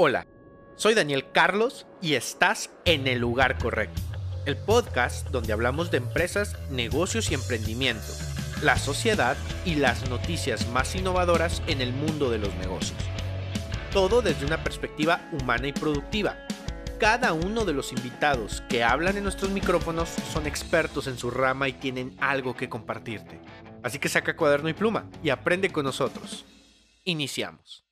Hola, soy Daniel Carlos y estás en el lugar correcto. El podcast donde hablamos de empresas, negocios y emprendimiento, la sociedad y las noticias más innovadoras en el mundo de los negocios. Todo desde una perspectiva humana y productiva. Cada uno de los invitados que hablan en nuestros micrófonos son expertos en su rama y tienen algo que compartirte. Así que saca cuaderno y pluma y aprende con nosotros. Iniciamos.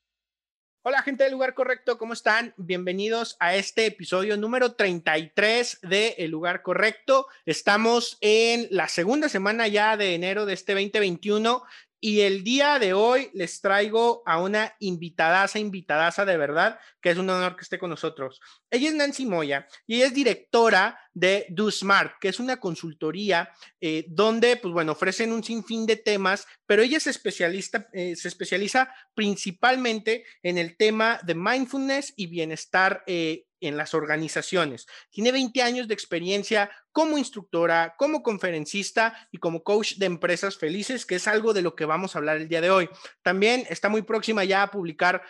Hola gente del lugar correcto, ¿cómo están? Bienvenidos a este episodio número 33 de El lugar correcto. Estamos en la segunda semana ya de enero de este 2021 y el día de hoy les traigo a una invitadaza, invitadaza de verdad, que es un honor que esté con nosotros. Ella es Nancy Moya y ella es directora de Do Smart, que es una consultoría eh, donde, pues bueno, ofrecen un sinfín de temas, pero ella es especialista, eh, se especializa principalmente en el tema de mindfulness y bienestar eh, en las organizaciones. Tiene 20 años de experiencia como instructora, como conferencista y como coach de empresas felices, que es algo de lo que vamos a hablar el día de hoy. También está muy próxima ya a publicar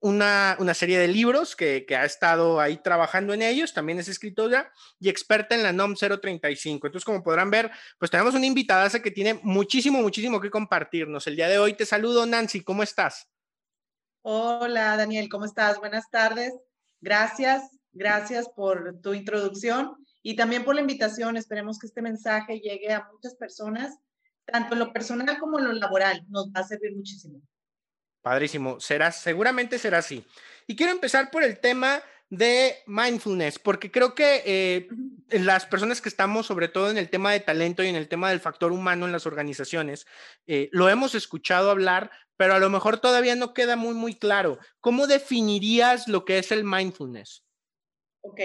una, una, serie de libros que, que, ha estado ahí trabajando en ellos, también es escritora y experta en la NOM 035. Entonces, como podrán ver, pues tenemos una invitada que tiene muchísimo, muchísimo que compartirnos. El día de hoy te saludo, Nancy, ¿cómo estás? Hola, Daniel, ¿cómo estás? Buenas tardes. Gracias, gracias por tu introducción y también por la invitación. Esperemos que este mensaje llegue a muchas personas, tanto en lo personal como en lo laboral. Nos va a servir muchísimo. Padrísimo, será, seguramente será así. Y quiero empezar por el tema de mindfulness, porque creo que eh, las personas que estamos, sobre todo en el tema de talento y en el tema del factor humano en las organizaciones, eh, lo hemos escuchado hablar, pero a lo mejor todavía no queda muy, muy claro. ¿Cómo definirías lo que es el mindfulness? Ok,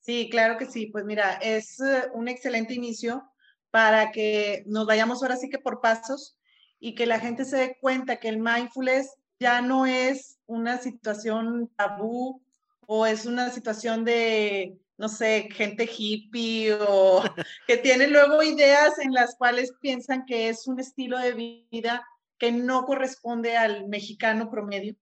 sí, claro que sí. Pues mira, es eh, un excelente inicio para que nos vayamos ahora sí que por pasos y que la gente se dé cuenta que el mindfulness ya no es una situación tabú o es una situación de, no sé, gente hippie o que tienen luego ideas en las cuales piensan que es un estilo de vida que no corresponde al mexicano promedio.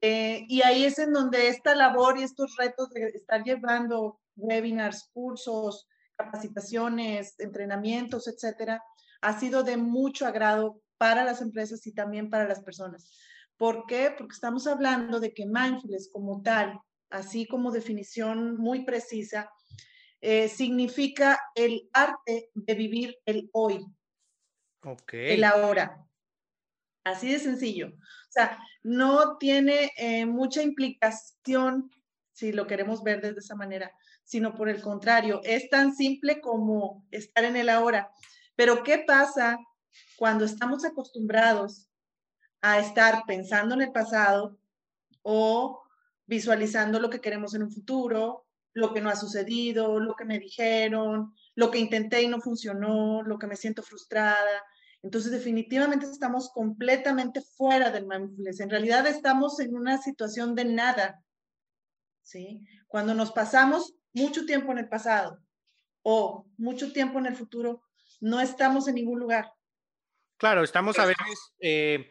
Eh, y ahí es en donde esta labor y estos retos de estar llevando webinars, cursos, capacitaciones, entrenamientos, etcétera, ha sido de mucho agrado para las empresas y también para las personas. ¿Por qué? Porque estamos hablando de que mindfulness como tal, así como definición muy precisa, eh, significa el arte de vivir el hoy, okay. el ahora. Así de sencillo. O sea, no tiene eh, mucha implicación, si lo queremos ver desde esa manera, sino por el contrario, es tan simple como estar en el ahora. Pero ¿qué pasa cuando estamos acostumbrados a estar pensando en el pasado o visualizando lo que queremos en un futuro, lo que no ha sucedido, lo que me dijeron, lo que intenté y no funcionó, lo que me siento frustrada? Entonces, definitivamente estamos completamente fuera del mindfulness. En realidad estamos en una situación de nada. ¿sí? Cuando nos pasamos mucho tiempo en el pasado o mucho tiempo en el futuro, no estamos en ningún lugar. Claro, estamos a veces eh,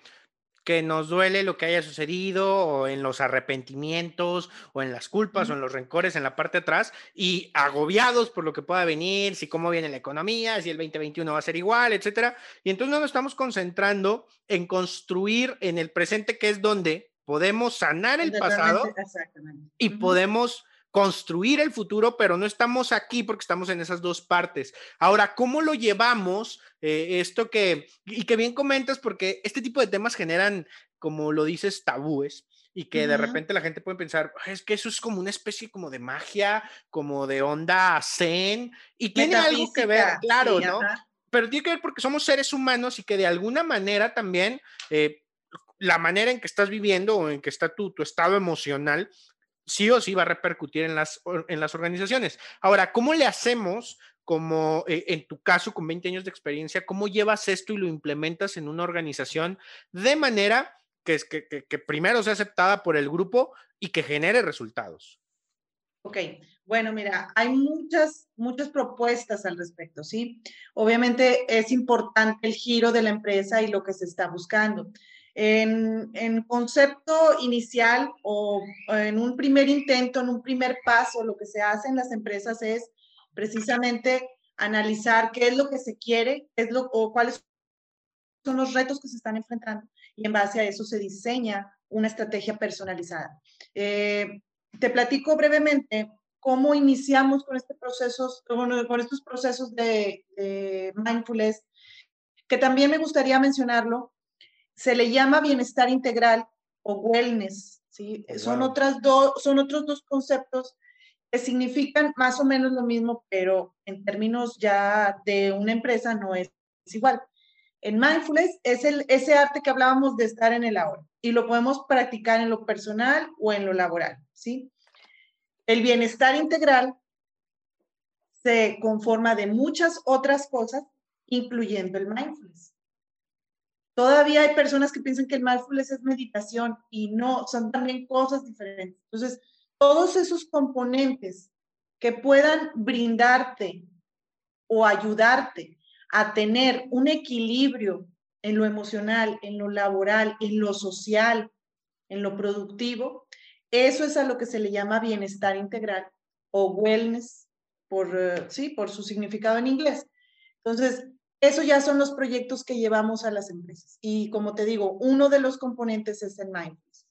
que nos duele lo que haya sucedido o en los arrepentimientos o en las culpas o en los rencores en la parte de atrás y agobiados por lo que pueda venir, si cómo viene la economía, si el 2021 va a ser igual, etcétera. Y entonces no nos estamos concentrando en construir en el presente que es donde podemos sanar el pasado y podemos construir el futuro, pero no estamos aquí porque estamos en esas dos partes. Ahora, ¿cómo lo llevamos? Eh, esto que, y que bien comentas, porque este tipo de temas generan, como lo dices, tabúes y que de repente la gente puede pensar, es que eso es como una especie como de magia, como de onda zen, y tiene algo que ver, claro, ¿no? Pero tiene que ver porque somos seres humanos y que de alguna manera también... Eh, la manera en que estás viviendo o en que está tu, tu estado emocional sí o sí va a repercutir en las, en las organizaciones. Ahora, ¿cómo le hacemos como eh, en tu caso con 20 años de experiencia, cómo llevas esto y lo implementas en una organización de manera que, que, que, que primero sea aceptada por el grupo y que genere resultados? Ok, bueno, mira, hay muchas, muchas propuestas al respecto, ¿sí? Obviamente es importante el giro de la empresa y lo que se está buscando. En, concepto inicial o en un primer intento, en un primer paso, lo que se hace en las empresas es precisamente analizar qué es lo que se quiere, es lo, o cuáles son los retos que se están enfrentando y en base a eso se diseña una estrategia personalizada. Eh, te platico brevemente cómo iniciamos con, este con, estos procesos de, mindfulness, que también me gustaría mencionarlo, se le llama bienestar integral o wellness, ¿sí? Son, otras dos, son otros dos conceptos que significan más o menos lo mismo, pero en términos ya de una empresa no es, igual. En mindfulness es el, ese arte que hablábamos de estar en el ahora y lo podemos practicar en lo personal o en lo laboral, ¿sí? El bienestar integral se conforma de muchas otras cosas, incluyendo el mindfulness. Todavía hay personas que piensan que el mindfulness es meditación y no, son también cosas diferentes. Entonces, todos esos componentes que puedan brindarte o ayudarte a tener un equilibrio en lo emocional, en lo laboral, en lo social, en lo productivo, eso es a lo que se le llama bienestar integral o wellness, por, eh, sí, por su significado en inglés. Entonces, eso ya son los proyectos que llevamos a las empresas. Y como te digo, uno de los componentes es el mindfulness.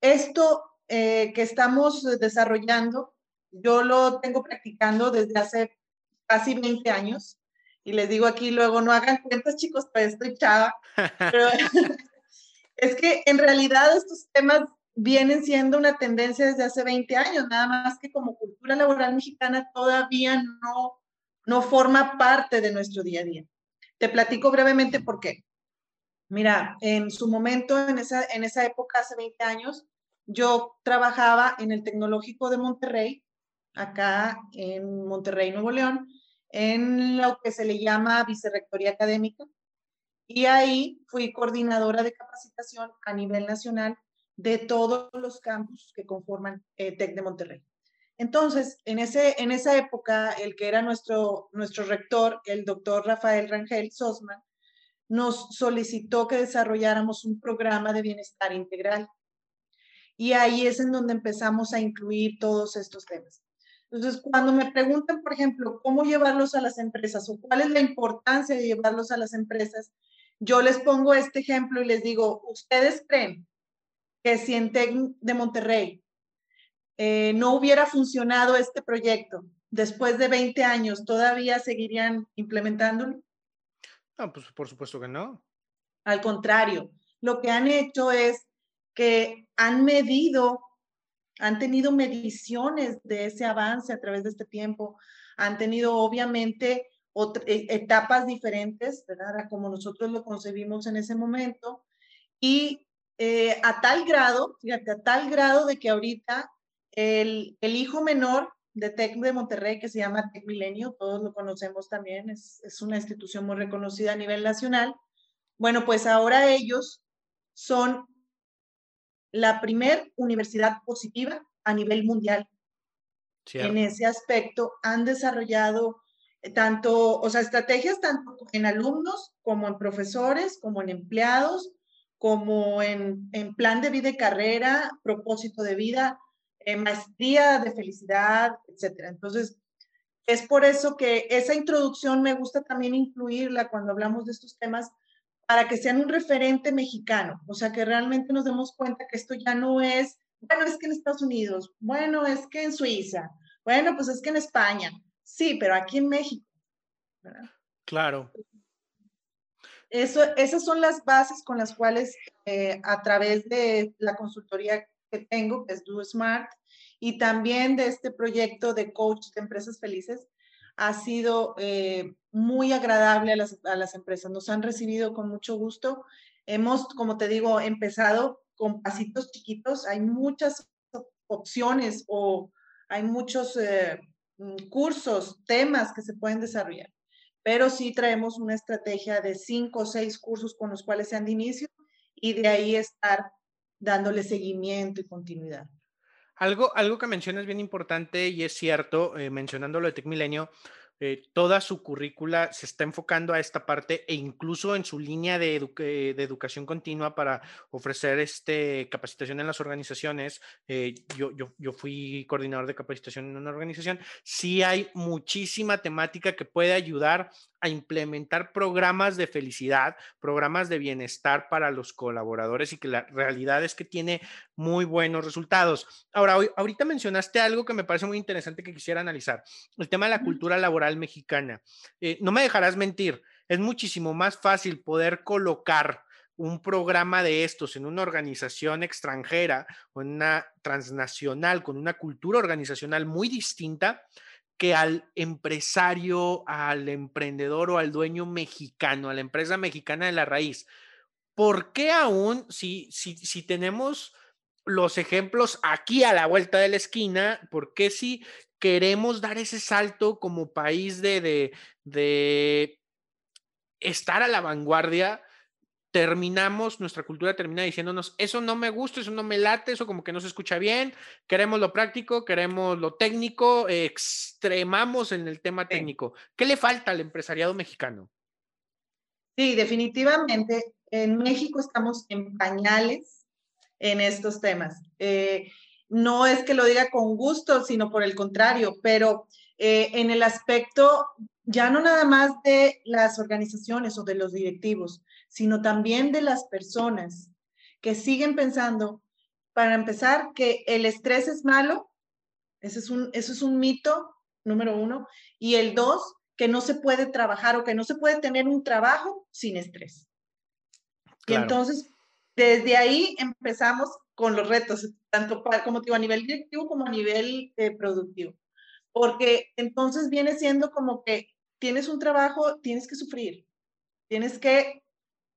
Esto eh, que estamos desarrollando, yo lo tengo practicando desde hace casi 20 años. Y les digo aquí luego, no hagan cuentas, chicos, pues estoy chava. Pero es que en realidad estos temas vienen siendo una tendencia desde hace 20 años, nada más que como cultura laboral mexicana todavía no, no forma parte de nuestro día a día. Te platico brevemente por qué. Mira, en su momento, en esa, en esa época, hace 20 años, yo trabajaba en el Tecnológico de Monterrey, acá en Monterrey, Nuevo León, en lo que se le llama Vicerrectoría Académica. Y ahí fui coordinadora de capacitación a nivel nacional de todos los campus que conforman eh, TEC de Monterrey. Entonces, en, ese, en esa época, el que era nuestro, nuestro rector, el doctor Rafael Rangel Sosman, nos solicitó que desarrolláramos un programa de bienestar integral. Y ahí es en donde empezamos a incluir todos estos temas. Entonces, cuando me preguntan, por ejemplo, cómo llevarlos a las empresas o cuál es la importancia de llevarlos a las empresas, yo les pongo este ejemplo y les digo, ¿ustedes creen que si en de Monterrey eh, no hubiera funcionado este proyecto, después de 20 años, ¿todavía seguirían implementándolo? No, pues por supuesto que no. Al contrario, lo que han hecho es que han medido, han tenido mediciones de ese avance a través de este tiempo, han tenido obviamente e, etapas diferentes, ¿verdad? Como nosotros lo concebimos en ese momento, y eh, a tal grado, fíjate, a tal grado de que ahorita el, el hijo menor de TEC de Monterrey, que se llama TEC Milenio, todos lo conocemos también, es, es una institución muy reconocida a nivel nacional. Bueno, pues ahora ellos son la primer universidad positiva a nivel mundial. En ese aspecto han desarrollado eh, tanto, o sea, estrategias tanto en alumnos como en profesores, como en empleados, como en, plan de vida y carrera, propósito de vida, eh, maestría de felicidad, etc. Entonces, es por eso que esa introducción me gusta también incluirla cuando hablamos de estos temas para que sean un referente mexicano, o sea, que realmente nos demos cuenta que esto ya no es, bueno, es que en Estados Unidos, bueno, es que en Suiza, bueno, pues es que en España, sí, pero aquí en México. Claro. Eso, esas son las bases con las cuales eh, a través de la consultoría que tengo, que es Do Smart, y también de este proyecto de coach de empresas felices, ha sido eh, muy agradable a las, a las, empresas. Nos han recibido con mucho gusto. Hemos, como te digo, empezado con pasitos chiquitos. Hay muchas opciones o hay muchos eh, mm, cursos, temas que se pueden desarrollar pero sí traemos una estrategia de cinco o seis cursos con los cuales sean de inicio y de ahí estar dándole seguimiento y continuidad. Algo, algo que mencionas bien importante y es cierto, eh, mencionando lo de Tech Milenio, eh, toda su currícula se está enfocando a esta parte e incluso en su línea de, educación continua para ofrecer este, capacitación en las organizaciones. Eh, yo, yo, yo, fui coordinador de capacitación en una organización. Sí hay muchísima temática que puede ayudar a implementar programas de felicidad, programas de bienestar para los colaboradores y que la realidad es que tiene muy buenos resultados. Ahora, ahorita mencionaste algo que me parece muy interesante que quisiera analizar, el tema de la cultura laboral mexicana. Eh, no me dejarás mentir, es muchísimo más fácil poder colocar un programa de estos en una organización extranjera o en una transnacional con una cultura organizacional muy distinta que al empresario, al emprendedor o al dueño mexicano, a la empresa mexicana de la raíz. ¿Por qué aún, si, si, si tenemos los ejemplos aquí a la vuelta de la esquina, por qué si queremos dar ese salto como país de, de, de estar a la vanguardia? terminamos, nuestra cultura termina diciéndonos, eso no me gusta, eso no me late, eso como que no se escucha bien, queremos lo práctico, queremos lo técnico, extremamos en el tema técnico. ¿Qué le falta al empresariado mexicano? Sí, definitivamente, en México estamos en pañales en estos temas. Eh, no es que lo diga con gusto, sino por el contrario, pero eh, en el aspecto ya no nada más de las organizaciones o de los directivos, sino también de las personas que siguen pensando, para empezar, que el estrés es malo, ese es un, eso es un mito, número uno, y el dos, que no se puede trabajar o que no se puede tener un trabajo sin estrés. Y entonces, desde ahí empezamos con los retos, tanto para, como a nivel directivo como a nivel eh, productivo. Porque entonces viene siendo como que tienes un trabajo, tienes que sufrir, tienes que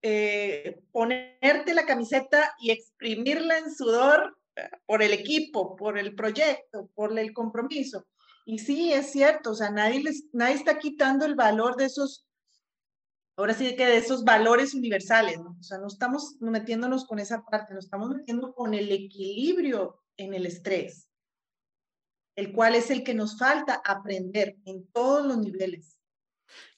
eh, ponerte la camiseta y exprimirla en sudor eh, por el equipo, por el proyecto, por el compromiso. Y sí, es cierto, o sea, nadie, les, nadie está quitando el valor de esos, ahora sí que de esos valores universales, ¿no? O sea, no estamos metiéndonos con esa parte, nos estamos metiendo con el equilibrio en el estrés, el cual es el que nos falta aprender en todos los niveles.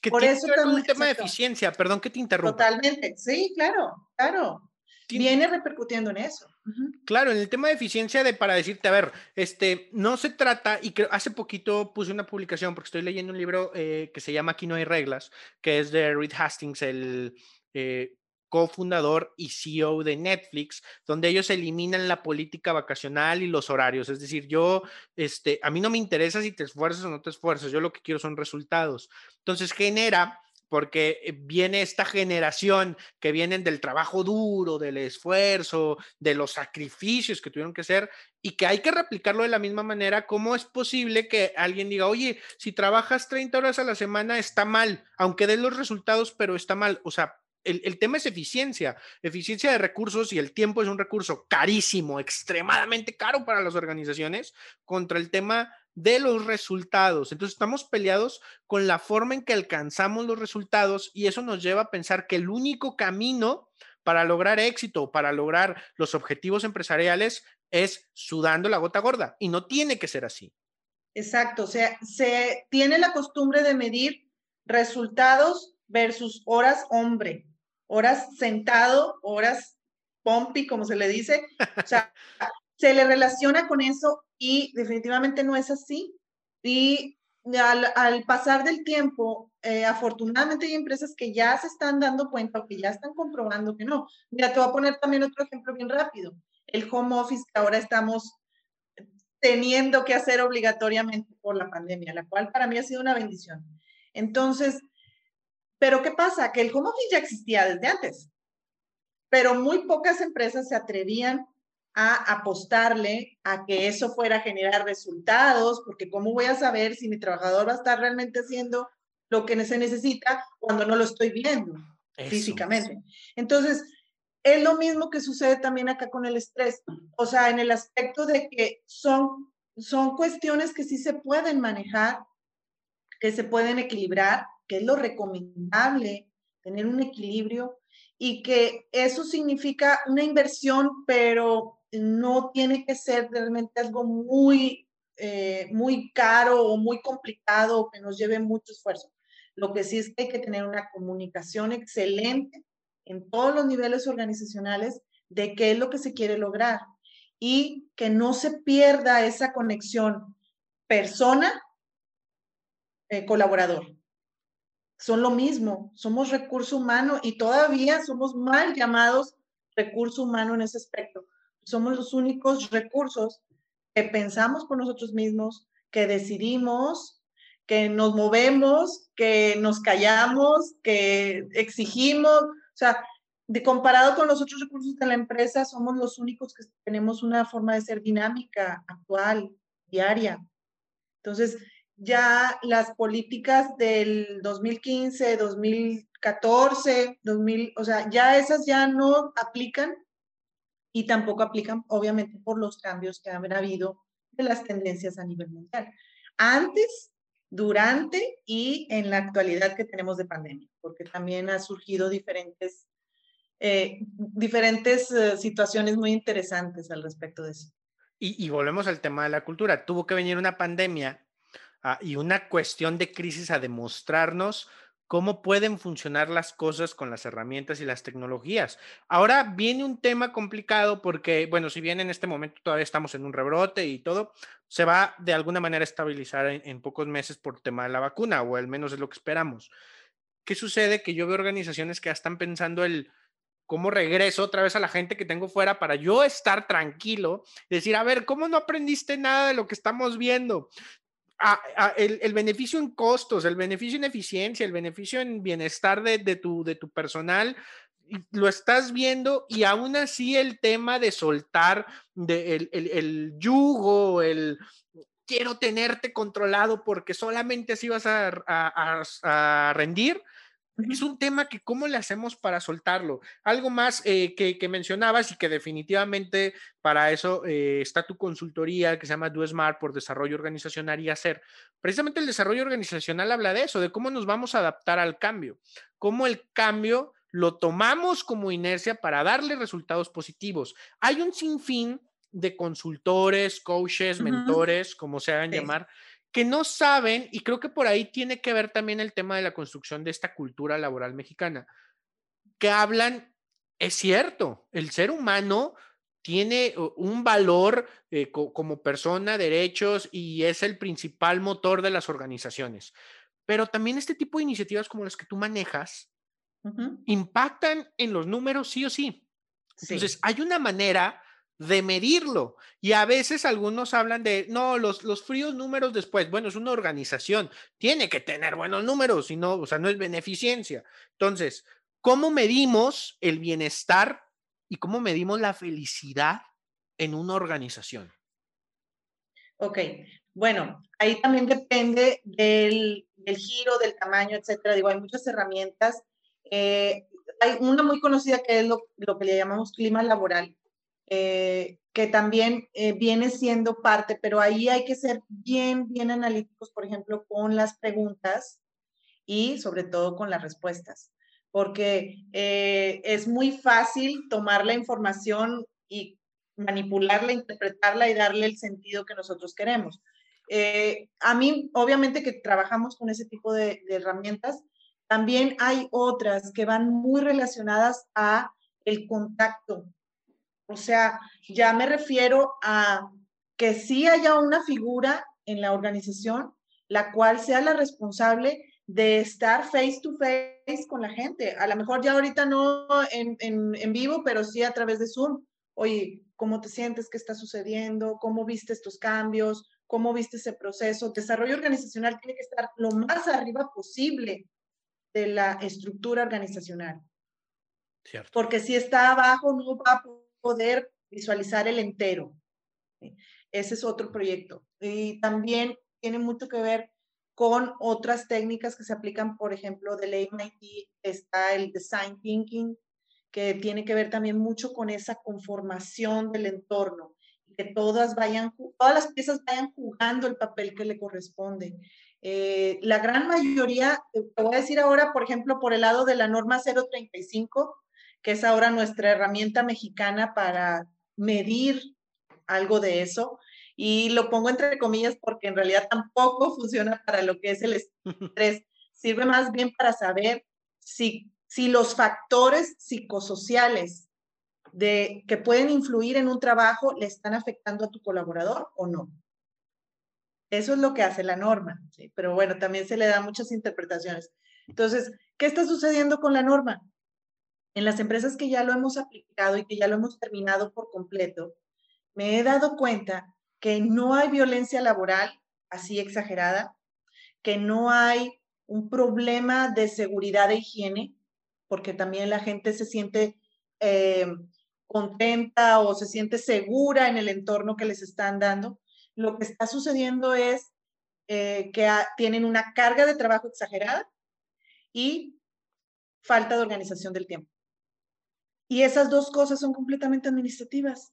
Que Por eso es un tema de eficiencia, perdón que te interrumpa. Totalmente, sí, claro, claro. Viene repercutiendo en eso. Claro, en el tema de eficiencia de para decirte, a ver, este, no se trata, y creo, hace poquito puse una publicación porque estoy leyendo un libro eh, que se llama Aquí no hay reglas, que es de Reed Hastings, el eh, cofundador y CEO de Netflix, donde ellos eliminan la política vacacional y los horarios. Es decir, yo, este, a mí no me interesa si te esfuerzas o no te esfuerzas, yo lo que quiero son resultados. Entonces genera porque eh, viene esta generación que vienen del trabajo duro, del esfuerzo, de los sacrificios que tuvieron que hacer y que hay que replicarlo de la misma manera. ¿Cómo es posible que alguien diga, oye, si trabajas 30 horas a la semana está mal, aunque den los resultados, pero está mal? O sea, el, tema es eficiencia, eficiencia de recursos y el tiempo es un recurso carísimo, extremadamente caro para las organizaciones contra el tema de los resultados. Entonces estamos peleados con la forma en que alcanzamos los resultados y eso nos lleva a pensar que el único camino para lograr éxito, para lograr los objetivos empresariales es sudando la gota gorda y no tiene que ser así. Exacto, o sea, se tiene la costumbre de medir resultados versus horas hombre horas sentado, horas pompi, como se le dice. O sea, se le relaciona con eso y definitivamente no es así. Y al, pasar del tiempo, eh, afortunadamente hay empresas que ya se están dando cuenta o que ya están comprobando que no. Mira, te voy a poner también otro ejemplo bien rápido. El home office que ahora estamos teniendo que hacer obligatoriamente por la pandemia, la cual para mí ha sido una bendición. Entonces, pero ¿qué pasa? Que el home office ya existía desde antes, pero muy pocas empresas se atrevían a apostarle a que eso fuera a generar resultados, porque ¿cómo voy a saber si mi trabajador va a estar realmente haciendo lo que se necesita cuando no lo estoy viendo físicamente? Entonces, es lo mismo que sucede también acá con el estrés, o sea, en el aspecto de que son, son cuestiones que sí se pueden manejar, que se pueden equilibrar, que es lo recomendable, tener un equilibrio y que eso significa una inversión, pero no tiene que ser realmente algo muy eh, muy caro o muy complicado que nos lleve mucho esfuerzo. Lo que sí es que hay que tener una comunicación excelente en todos los niveles organizacionales de qué es lo que se quiere lograr y que no se pierda esa conexión persona-colaborador. Eh, Son lo mismo, somos recurso humano y todavía somos mal llamados recurso humano en ese aspecto. Somos los únicos recursos que pensamos por nosotros mismos, que decidimos, que nos movemos, que nos callamos, que exigimos. O sea, de comparado con los otros recursos de la empresa, somos los únicos que tenemos una forma de ser dinámica, actual, diaria. Entonces, ya las políticas del 2015, 2014, 2000, o sea, ya esas ya no aplican y tampoco aplican, obviamente, por los cambios que han habido de las tendencias a nivel mundial. Antes, durante y en la actualidad que tenemos de pandemia, porque también ha surgido diferentes eh, diferentes eh, situaciones muy interesantes al respecto de eso. Y, volvemos al tema de la cultura. Tuvo que venir una pandemia ah, y una cuestión de crisis a demostrarnos cómo pueden funcionar las cosas con las herramientas y las tecnologías. Ahora viene un tema complicado porque, bueno, si bien en este momento todavía estamos en un rebrote y todo, se va de alguna manera a estabilizar en, pocos meses por tema de la vacuna, o al menos es lo que esperamos. ¿Qué sucede? Que yo veo organizaciones que ya están pensando el cómo regreso otra vez a la gente que tengo fuera para yo estar tranquilo, decir, a ver, ¿cómo no aprendiste nada de lo que estamos viendo? El, beneficio en costos, el beneficio en eficiencia, el beneficio en bienestar de, tu, de tu personal, lo estás viendo y aún así el tema de soltar de el, el, yugo, el quiero tenerte controlado porque solamente así vas a, a rendir, es un tema que cómo le hacemos para soltarlo. Algo más eh, que, mencionabas y que definitivamente para eso eh, está tu consultoría que se llama Do Smart por desarrollo organizacional y hacer. Precisamente el desarrollo organizacional habla de eso, de cómo nos vamos a adaptar al cambio, cómo el cambio lo tomamos como inercia para darle resultados positivos. Hay un sinfín de consultores, coaches, mentores, como se hagan llamar, que no saben, y creo que por ahí tiene que ver también el tema de la construcción de esta cultura laboral mexicana, que hablan, es cierto, el ser humano tiene un valor eh, como persona, derechos, y es el principal motor de las organizaciones. Pero también este tipo de iniciativas como las que tú manejas impactan en los números sí o sí. Entonces, hay una manera de medirlo. Y a veces algunos hablan de, no, los, los fríos números después. Bueno, es una organización, tiene que tener buenos números, si no, o sea, no es beneficencia. Entonces, ¿cómo medimos el bienestar y cómo medimos la felicidad en una organización? Ok, bueno, ahí también depende del, giro, del tamaño, etcétera. Digo, hay muchas herramientas. Eh, hay una muy conocida que es lo, lo que le llamamos clima laboral eh, que también eh, viene siendo parte, pero ahí hay que ser bien, bien analíticos, por ejemplo, con las preguntas y sobre todo con las respuestas, porque eh, es muy fácil tomar la información y manipularla, interpretarla y darle el sentido que nosotros queremos. a mí, obviamente que trabajamos con ese tipo de, de herramientas, también hay otras que van muy relacionadas a el contacto o sea, ya me refiero a que sí haya una figura en la organización la cual sea la responsable de estar face to face con la gente. A lo mejor ya ahorita no en, en, vivo, pero sí a través de Zoom. Oye, ¿cómo te sientes? ¿Qué está sucediendo? ¿Cómo viste estos cambios? ¿Cómo viste ese proceso? Desarrollo organizacional tiene que estar lo más arriba posible de la estructura organizacional. Cierto. Porque si está abajo, no va a poder visualizar el entero. Ese es otro proyecto. Y también tiene mucho que ver con otras técnicas que se aplican, por ejemplo, del MIT está el Design Thinking, que tiene que ver también mucho con esa conformación del entorno, que todas vayan, todas las piezas vayan jugando el papel que le corresponde. Eh, la gran mayoría, te voy a decir ahora, por ejemplo, por el lado de la norma 035, que es ahora nuestra herramienta mexicana para medir algo de eso. Y lo pongo entre comillas porque en realidad tampoco funciona para lo que es el estrés. Sirve más bien para saber si, si los factores psicosociales de, que pueden influir en un trabajo le están afectando a tu colaborador o no. Eso es lo que hace la norma, pero bueno, también se le da muchas interpretaciones. Entonces, ¿qué está sucediendo con la norma? En las empresas que ya lo hemos aplicado y que ya lo hemos terminado por completo, me he dado cuenta que no hay violencia laboral así exagerada, que no hay un problema de seguridad e higiene, porque también la gente se siente eh, contenta o se siente segura en el entorno que les están dando. Lo que está sucediendo es eh, que tienen una carga de trabajo exagerada y falta de organización del tiempo. Y esas dos cosas son completamente administrativas.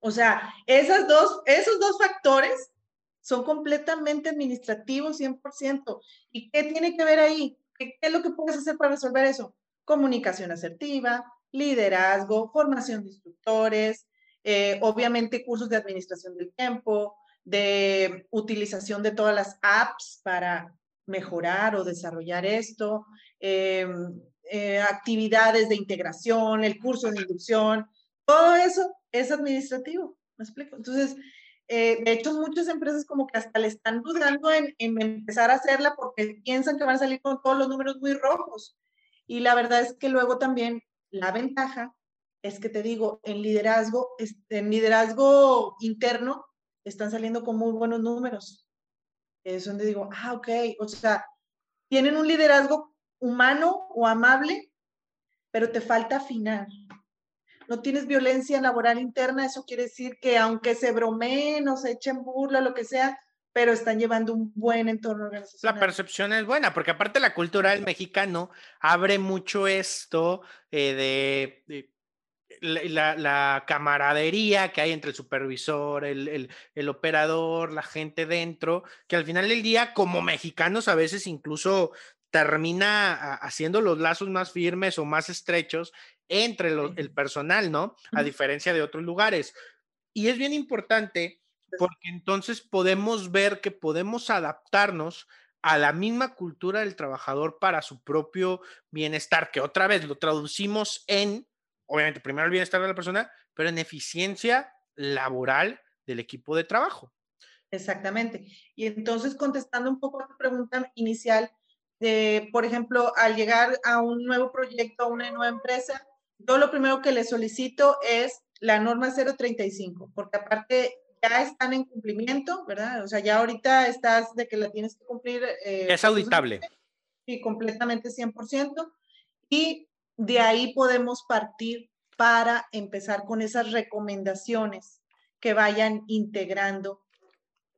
O sea, esas dos, esos dos factores son completamente administrativos 100%. ¿Y qué tiene que ver ahí? ¿Qué, es lo que puedes hacer para resolver eso? Comunicación asertiva, liderazgo, formación de instructores, eh, obviamente cursos de administración del tiempo, de utilización de todas las apps para mejorar o desarrollar esto, em, eh, actividades de integración, el curso de inducción, todo eso es administrativo, ¿me explico? Entonces, eh, de hecho, muchas empresas como que hasta le están dudando en, en, empezar a hacerla porque piensan que van a salir con todos los números muy rojos. Y la verdad es que luego también la ventaja es que te digo, en liderazgo, en liderazgo interno, están saliendo con muy buenos números. Es donde digo, ah, ok, o sea, tienen un liderazgo humano o amable, pero te falta afinar no tienes violencia laboral interna, eso quiere decir que aunque se bromeen o se echen burla, lo que sea, pero están llevando un buen entorno organizacional. La percepción es buena, porque aparte la cultura del mexicano abre mucho esto eh, de, la, camaradería que hay entre el supervisor, el, el, operador, la gente dentro, que al final del día, como mexicanos, a veces incluso termina haciendo los lazos más firmes o más estrechos entre el personal, ¿no? A diferencia de otros lugares. Y es bien importante porque entonces podemos ver que podemos adaptarnos a la misma cultura del trabajador para su propio bienestar, que otra vez lo traducimos en, obviamente, primero el bienestar de la persona, pero en eficiencia laboral del equipo de trabajo. Exactamente. Y entonces, contestando un poco a tu pregunta inicial, de, por ejemplo, al llegar a un nuevo proyecto, a una nueva empresa, yo lo primero que le solicito es la norma 035, porque aparte ya están en cumplimiento, ¿verdad? O sea, ya ahorita estás de que la tienes que cumplir. Eh, es auditable. Sí, completamente 100%. Y de ahí podemos partir para empezar con esas recomendaciones que vayan integrando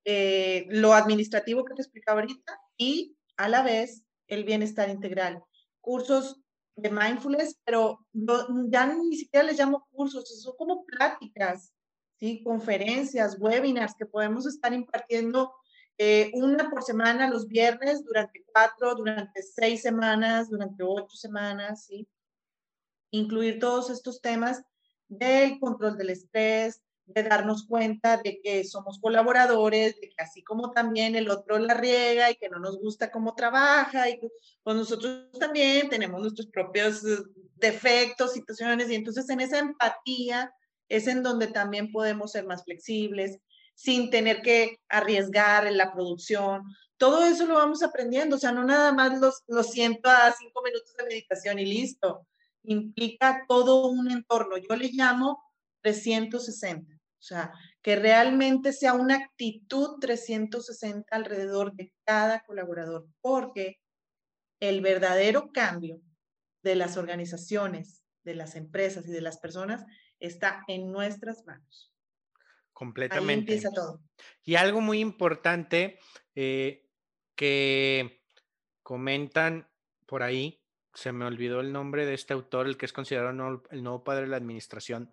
eh, lo administrativo que te explicaba ahorita y a la vez el bienestar integral. Cursos de mindfulness, pero ya ni siquiera les llamo cursos, son como pláticas, ¿sí? conferencias, webinars que podemos estar impartiendo eh, una por semana los viernes, durante cuatro, durante seis semanas, durante ocho semanas, ¿sí? Incluir todos estos temas del control del estrés, de darnos cuenta de que somos colaboradores, de que así como también el otro la riega y que no nos gusta cómo trabaja, y pues nosotros también tenemos nuestros propios eh, defectos, situaciones, y entonces en esa empatía es en donde también podemos ser más flexibles, sin tener que arriesgar en la producción. Todo eso lo vamos aprendiendo, o sea, no nada más lo siento a cinco minutos de meditación y listo. Implica todo un entorno. Yo le llamo 360. O sea, que realmente sea una actitud 360 alrededor de cada colaborador, porque el verdadero cambio de las organizaciones, de las empresas y de las personas está en nuestras manos. Completamente. Ahí empieza todo. Y algo muy importante eh, que comentan por ahí, se me olvidó el nombre de este autor, el que es considerado el nuevo padre de la administración,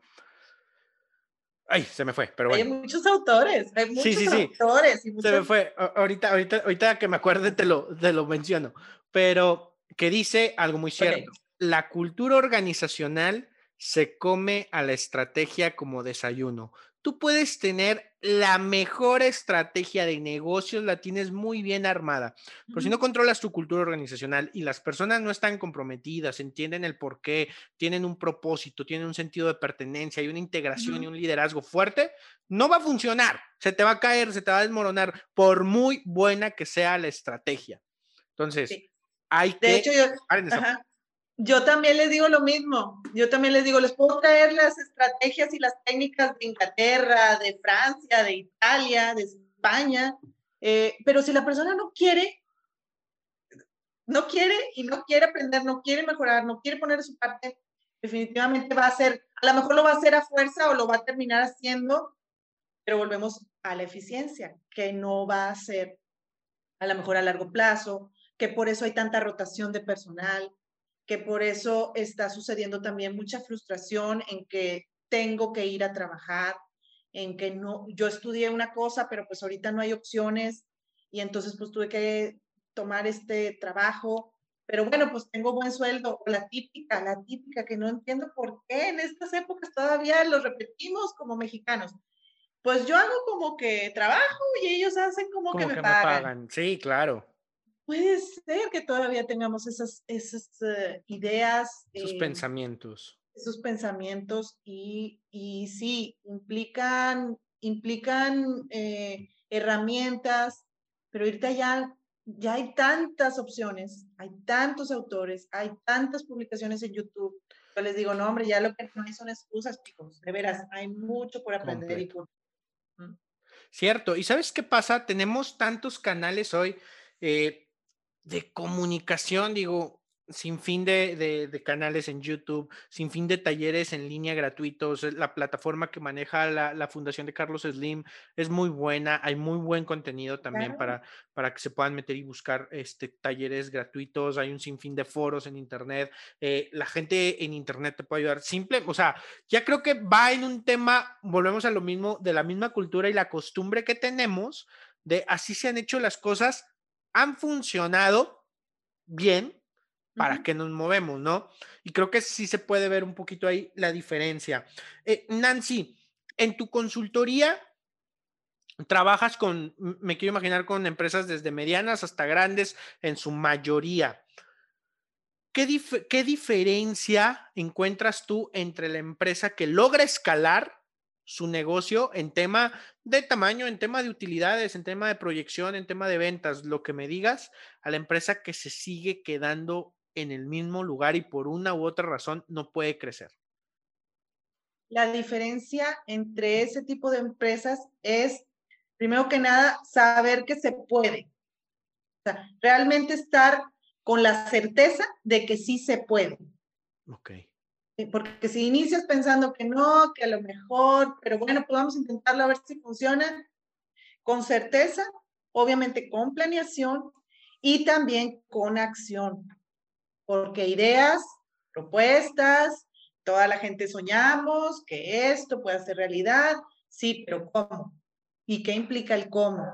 Ay, se me fue, pero bueno. Hay muchos autores, hay muchos sí, sí, autores. Se me fue. Ahorita, ahorita, ahorita que me acuerde te lo, te lo menciono. Pero que dice algo muy cierto. La cultura organizacional se come a la estrategia como desayuno. Tú puedes tener la mejor estrategia de negocios, la tienes muy bien armada. Pero si no controlas tu cultura organizacional y las personas no están comprometidas, entienden el por qué, tienen un propósito, tienen un sentido de pertenencia, y una integración y un liderazgo fuerte, no va a funcionar. Se te va a caer, se te va a desmoronar, por muy buena que sea la estrategia. Entonces, hay que... De hecho, yo, yo también les digo lo mismo. Yo también les digo, les puedo traer las estrategias y las técnicas de Inglaterra, de Francia, de Italia, de España, eh, pero si la persona no quiere, no quiere y no quiere aprender, no quiere mejorar, no quiere poner su parte, definitivamente va a ser, a lo mejor lo va a hacer a fuerza o lo va a terminar haciendo, pero volvemos a la eficiencia, que no va a ser a lo mejor a largo plazo, que por eso hay tanta rotación de personal, que por eso está sucediendo también mucha frustración en que tengo que ir a trabajar, en que no, yo estudié una cosa, pero pues ahorita no hay opciones y entonces pues tuve que tomar este trabajo, pero bueno, pues tengo buen sueldo, la típica, la típica que no entiendo por qué en estas épocas todavía lo repetimos como mexicanos. Pues yo hago como que trabajo y ellos hacen como, que, me, pagan. Sí, claro puede ser que todavía tengamos esas, esas eh, ideas. Sus pensamientos. Esos pensamientos y, y sí, implican, implican eh, herramientas, pero ahorita ya, ya hay tantas opciones, hay tantos autores, hay tantas publicaciones en YouTube. Yo les digo, no, hombre, ya lo que no hay son excusas, chicos. De veras, hay mucho por aprender y por... Cierto. ¿Y sabes qué pasa? Tenemos tantos canales hoy. Eh, de comunicación, digo, sin fin de, canales en YouTube, sin fin de talleres en línea gratuitos. La plataforma que maneja la, Fundación de Carlos Slim es muy buena, hay muy buen contenido también para, para que se puedan meter y buscar este, talleres gratuitos. Hay un sinfín de foros en Internet. Eh, la gente en Internet te puede ayudar. Simple, o sea, ya creo que va en un tema, volvemos a lo mismo, de la misma cultura y la costumbre que tenemos de así se han hecho las cosas han funcionado bien para que nos movemos, ¿no? Y creo que sí se puede ver un poquito ahí la diferencia. Eh, Nancy, en tu consultoría trabajas con, me quiero imaginar, con empresas desde medianas hasta grandes en su mayoría. ¿Qué, ¿Qué diferencia encuentras tú entre la empresa que logra escalar su negocio en tema de tamaño, en tema de utilidades, en tema de proyección, en tema de ventas, lo que me digas, a la empresa que se sigue quedando en el mismo lugar y por una u otra razón no puede crecer. La diferencia entre ese tipo de empresas es, primero que nada, saber que se puede. O sea, realmente estar con la certeza de que sí se puede. Ok. Porque si inicias pensando que no, que a lo mejor, pero bueno, pues vamos a intentarlo a ver si funciona, con certeza, obviamente con planeación y también con acción. Porque ideas, propuestas, toda la gente soñamos que esto puede ser realidad, sí, pero ¿cómo? ¿Y qué implica el cómo?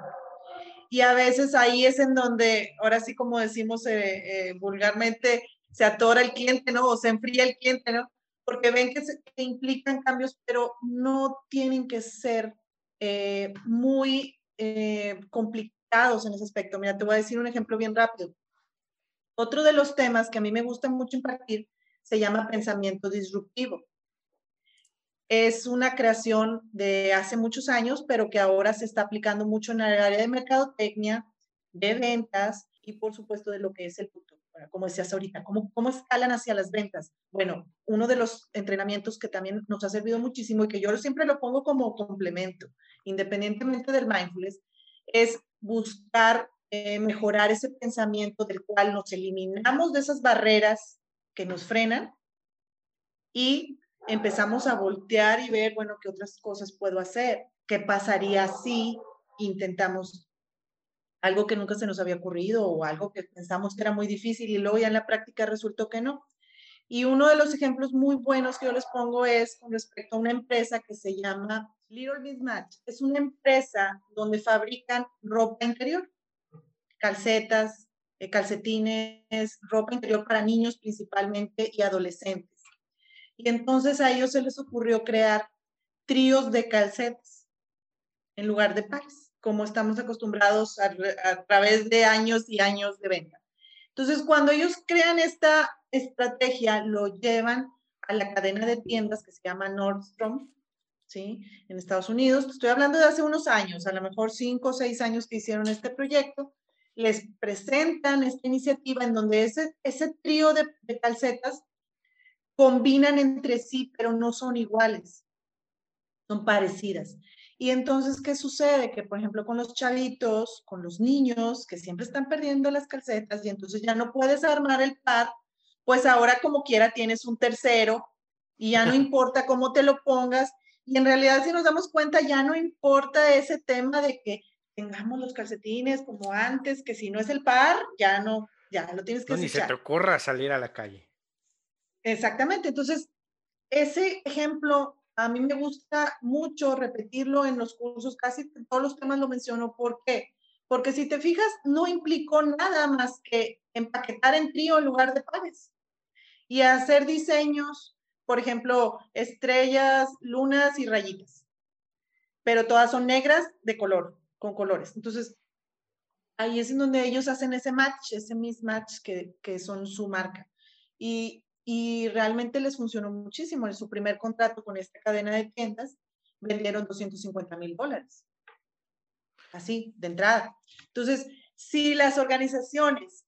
Y a veces ahí es en donde, ahora sí como decimos eh, eh, vulgarmente, se atora el cliente, ¿no? O se enfría el cliente, ¿no? Porque ven que, se, implican cambios, pero no tienen que ser eh, muy eh, complicados en ese aspecto. Mira, te voy a decir un ejemplo bien rápido. Otro de los temas que a mí me gusta mucho impartir se llama pensamiento disruptivo. Es una creación de hace muchos años, pero que ahora se está aplicando mucho en el área de mercadotecnia, de ventas y por supuesto de lo que es el futuro como decías ahorita, ¿cómo, ¿cómo escalan hacia las ventas? Bueno, uno de los entrenamientos que también nos ha servido muchísimo y que yo siempre lo pongo como complemento, independientemente del mindfulness, es buscar eh, mejorar ese pensamiento del cual nos eliminamos de esas barreras que nos frenan y empezamos a voltear y ver, bueno, qué otras cosas puedo hacer, qué pasaría si intentamos algo que nunca se nos había ocurrido o algo que pensamos que era muy difícil y luego ya en la práctica resultó que no. Y uno de los ejemplos muy buenos que yo les pongo es con respecto a una empresa que se llama Little Mismatch. Es una empresa donde fabrican ropa interior, calcetas, eh, calcetines, ropa interior para niños principalmente y adolescentes. Y entonces a ellos se les ocurrió crear tríos de calcetas en lugar de pares, como estamos acostumbrados a, través de años y años de venta. Entonces, cuando ellos crean esta estrategia, lo llevan a la cadena de tiendas que se llama Nordstrom, ¿sí? En Estados Unidos. Estoy hablando de hace unos años, a lo mejor cinco o seis años que hicieron este proyecto. Les presentan esta iniciativa en donde ese, ese trío de, de calcetas combinan entre sí, pero no son iguales, son parecidas. Y entonces, ¿qué sucede? Que, por ejemplo, con los chavitos, con los niños, que siempre están perdiendo las calcetas y entonces ya no puedes armar el par, pues ahora como quiera tienes un tercero y ya no importa cómo te lo pongas. Y en realidad, si nos damos cuenta, ya no importa ese tema de que tengamos los calcetines como antes, que si no es el par, ya no, ya lo tienes que no, Ni se te ocurra salir a la calle. Exactamente. Entonces, ese ejemplo a mí me gusta mucho repetirlo en los cursos, casi todos los temas lo menciono. ¿Por qué? Porque si te fijas, no implicó nada más que empaquetar en trío en lugar de pares y hacer diseños, por ejemplo, estrellas, lunas y rayitas, pero todas son negras de color, con colores. Entonces, ahí es en donde ellos hacen ese match, ese mismatch que, que son su marca. Y y realmente les funcionó muchísimo. En su primer contrato con esta cadena de tiendas vendieron 250 mil dólares. Así, de entrada. Entonces, si las organizaciones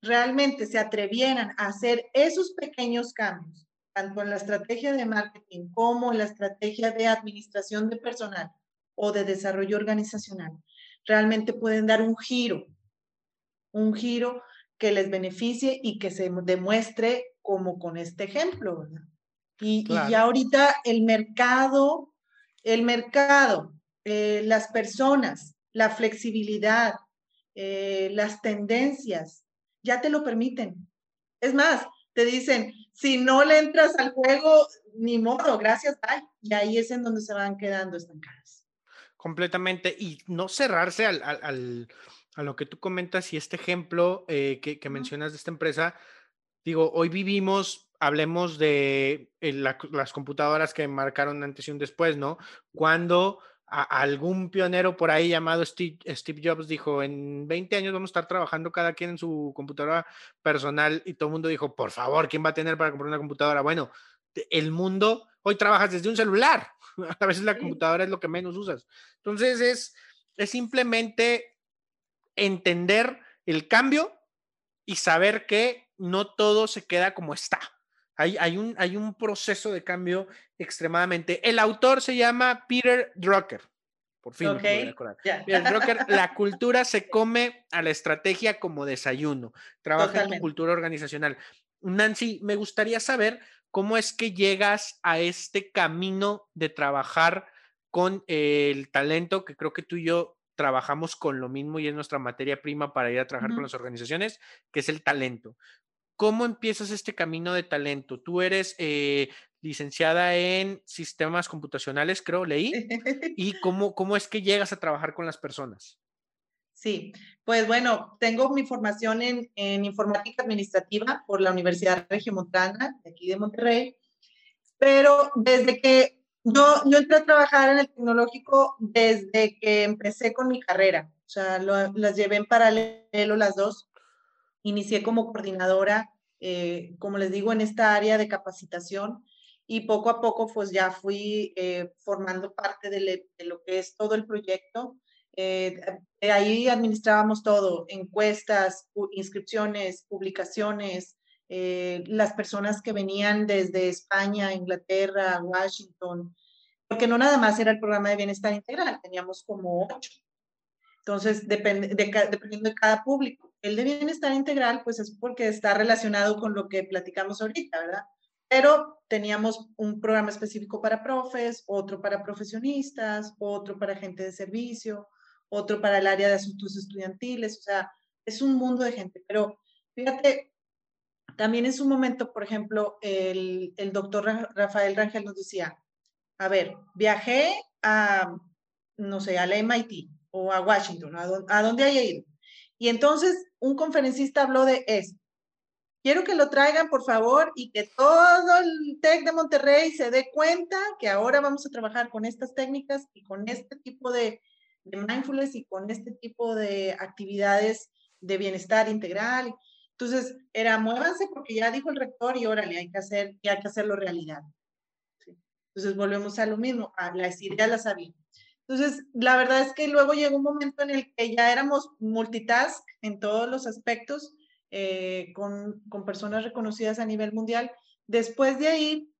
realmente se atrevieran a hacer esos pequeños cambios, tanto en la estrategia de marketing como en la estrategia de administración de personal o de desarrollo organizacional, realmente pueden dar un giro, un giro que les beneficie y que se demuestre como con este ejemplo, ¿verdad? Y, ya ahorita el mercado, el mercado, eh, las personas, la flexibilidad, eh, las tendencias, ya te lo permiten. Es más, te dicen, si no le entras al juego, ni modo, gracias, bye. Y ahí es en donde se van quedando estancadas. Completamente. Y no cerrarse al, al, a lo que tú comentas y este ejemplo eh, que, que mencionas de esta empresa, Digo, hoy vivimos, hablemos de eh, las computadoras que marcaron antes y un después, ¿no? Cuando algún pionero por ahí llamado Steve, Jobs dijo, en 20 años vamos a estar trabajando cada quien en su computadora personal y todo el mundo dijo, por favor, ¿quién va a tener para comprar una computadora? Bueno, el mundo, hoy trabajas desde un celular, a veces la computadora es lo que menos usas. Entonces es, es simplemente entender el cambio y saber que no todo se queda como está. Hay, hay, un, hay un proceso de cambio extremadamente. El autor se llama Peter Drucker. Por fin. Peter Drucker, la cultura se come a la estrategia como desayuno. Trabaja en tu cultura organizacional. Nancy, me gustaría saber cómo es que llegas a este camino de trabajar con el talento que creo que tú y yo trabajamos con lo mismo y es nuestra materia prima para ir a trabajar con las organizaciones, que es el talento. ¿Cómo empiezas este camino de talento? Tú eres eh, licenciada en sistemas computacionales, creo, leí. ¿Y cómo, cómo es que llegas a trabajar con las personas? Sí, pues bueno, tengo mi formación en, en informática administrativa por la Universidad Regiomontana, de aquí de Monterrey, pero desde que yo, yo entré a trabajar en el tecnológico desde que empecé con mi carrera, o sea, las llevé en paralelo las dos Inicié como coordinadora, eh, como les digo, en esta área de capacitación y poco a poco pues ya fui eh, formando parte de, lo que es todo el proyecto. Eh, ahí administrábamos todo, encuestas, inscripciones, publicaciones, las personas que venían desde España, Inglaterra, Washington, porque no nada más era el programa de bienestar integral, teníamos como ocho. Entonces, depende, dependiendo de cada público. El de bienestar integral, pues es porque está relacionado con lo que platicamos ahorita, ¿verdad? Pero teníamos un programa específico para profes, otro para profesionistas, otro para gente de servicio, otro para el área de asuntos estudiantiles, o sea, es un mundo de gente. Pero fíjate, también en su momento, por ejemplo, el, el doctor Rafael Rangel nos decía, a ver, viajé a, no sé, a la MIT o a Washington, a, a donde haya ido. Y entonces un conferencista habló de esto. quiero que lo traigan, por favor, y que todo el TEC de Monterrey se dé cuenta que ahora vamos a trabajar con estas técnicas y con este tipo de, de mindfulness y con este tipo de actividades de bienestar integral. Entonces, era muévanse porque ya dijo el rector y órale, hay que, hacer, y hay que hacerlo realidad. Entonces, volvemos a lo mismo, a las ideas las había. Entonces, la verdad es que luego llegó un momento en el que ya éramos multitask en todos los aspectos, eh, con, personas reconocidas a nivel mundial. Después de ahí,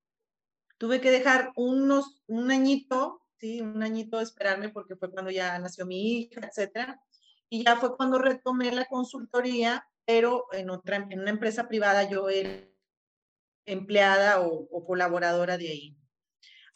tuve que dejar unos, un añito, ¿sí? Un añito de esperarme porque fue cuando ya nació mi hija, etcétera. Y ya fue cuando retomé la consultoría pero en, otra, en una empresa privada yo era empleada o, colaboradora de ahí.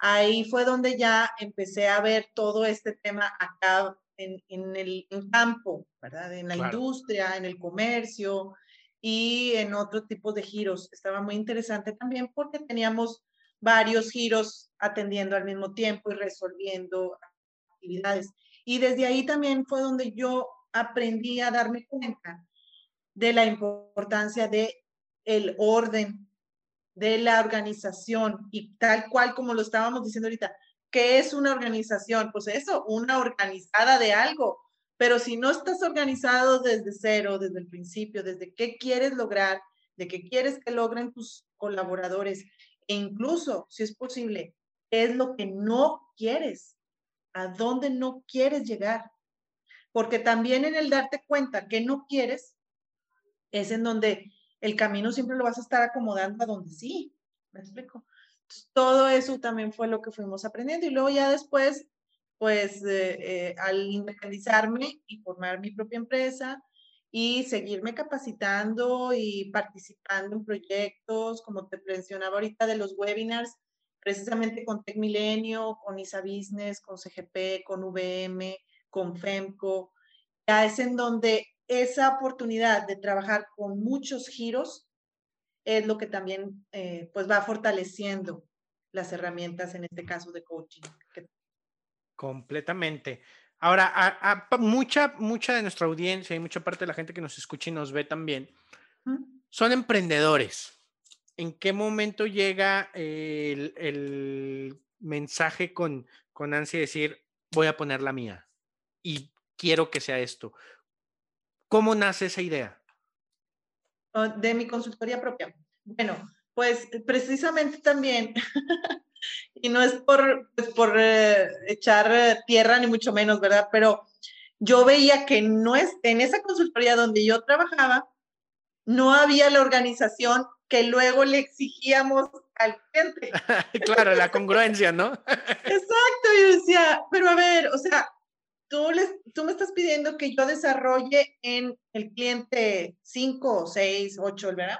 Ahí fue donde ya empecé a ver todo este tema acá en, en el campo, ¿verdad? En la industria, en el comercio y en otro tipo de giros. Estaba muy interesante también porque teníamos varios giros atendiendo al mismo tiempo y resolviendo actividades. Y desde ahí también fue donde yo aprendí a darme cuenta de la importancia de el orden, de la organización y tal cual como lo estábamos diciendo ahorita, ¿qué es una organización? Pues eso, una organizada de algo. Pero si no estás organizado desde cero, desde el principio, desde qué quieres lograr, de qué quieres que logren tus colaboradores, e incluso, si es posible, es lo que no quieres, a dónde no quieres llegar. Porque también en el darte cuenta que no quieres, es en donde el camino siempre lo vas a estar acomodando a donde sí. ¿Me explico? todo eso también fue lo que fuimos aprendiendo. Y luego ya después, pues eh, eh, al independizarme y formar mi propia empresa y seguirme capacitando y participando en proyectos, como te mencionaba ahorita, de los webinars, precisamente con Tech Milenio, con ISA Business, con CGP, con VM, con FEMCO. Ya es en donde esa oportunidad de trabajar con muchos giros es lo que también eh, pues va fortaleciendo las herramientas, en este caso de coaching. Completamente. Ahora, a, mucha, mucha de nuestra audiencia y mucha parte de la gente que nos escucha y nos ve también son emprendedores. ¿En qué momento llega el, el mensaje con, con ansia de decir, voy a poner la mía y quiero que sea esto? ¿Cómo nace esa idea? Oh, de mi consultoría propia. Bueno, pues precisamente también, y no es por, pues, por eh, echar eh, tierra ni mucho menos, ¿verdad? Pero yo veía que no es, en esa consultoría donde yo trabajaba, no había la organización que luego le exigíamos al cliente. claro, la congruencia, ¿no? Exacto, yo decía, pero a ver, o sea, tú, les, tú me estás pidiendo que yo desarrolle en el cliente 5, 6, 8, ¿verdad?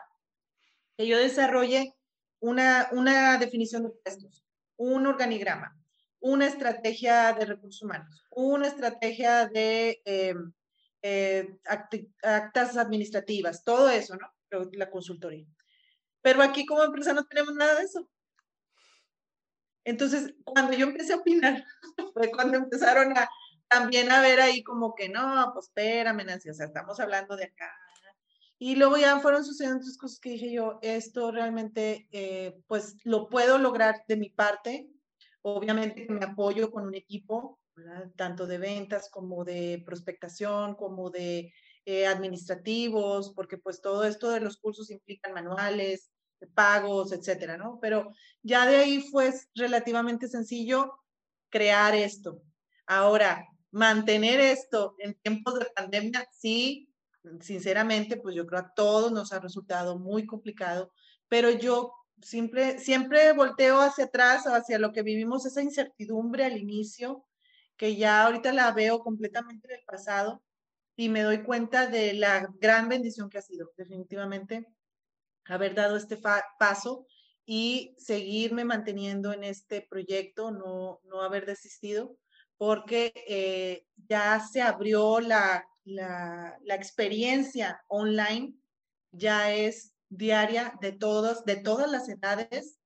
Que yo desarrolle una, una definición de puestos, un organigrama, una estrategia de recursos humanos, una estrategia de em, eh, actas administrativas, todo eso, ¿no? La consultoría. Pero aquí como empresa no tenemos nada de eso. Entonces, cuando yo empecé a opinar, fue cuando empezaron a, también a ver ahí como que no, pues espérame, Nancy, o sea, estamos hablando de acá. Y luego ya fueron sucediendo otras cosas que dije yo, esto realmente, eh, pues lo puedo lograr de mi parte. Obviamente me apoyo con un equipo, tanto de ventas como de prospectación, como de eh, administrativos, porque pues todo esto de los cursos implican manuales, pagos, etcétera, ¿no? Pero ya de ahí fue relativamente sencillo crear esto. Ahora, mantener esto en tiempos de pandemia, sí, sinceramente, pues yo creo a todos nos ha resultado muy complicado, pero yo siempre, siempre volteo hacia atrás, hacia lo que vivimos, esa incertidumbre al inicio, que ya ahorita la veo completamente del pasado y me doy cuenta de la gran bendición que ha sido, definitivamente, haber dado este paso y seguirme manteniendo en este proyecto, no, no haber desistido porque eh, ya se abrió la, la, la, experiencia online, ya es diaria de todos, de todas las edades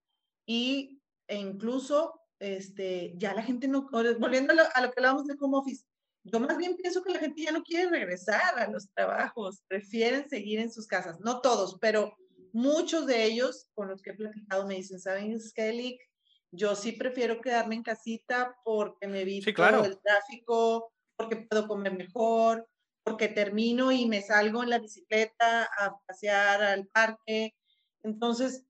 y, e incluso este, ya la gente no, volviendo a lo, a lo que hablábamos de home office, yo más bien pienso que la gente ya no quiere regresar a los trabajos, prefieren seguir en sus casas, no todos, pero muchos de ellos con los que he platicado me dicen, ¿saben, Skelly? Yo sí prefiero quedarme en casita porque me evito el tráfico, porque puedo comer mejor, porque termino y me salgo en la bicicleta a pasear al parque. Entonces,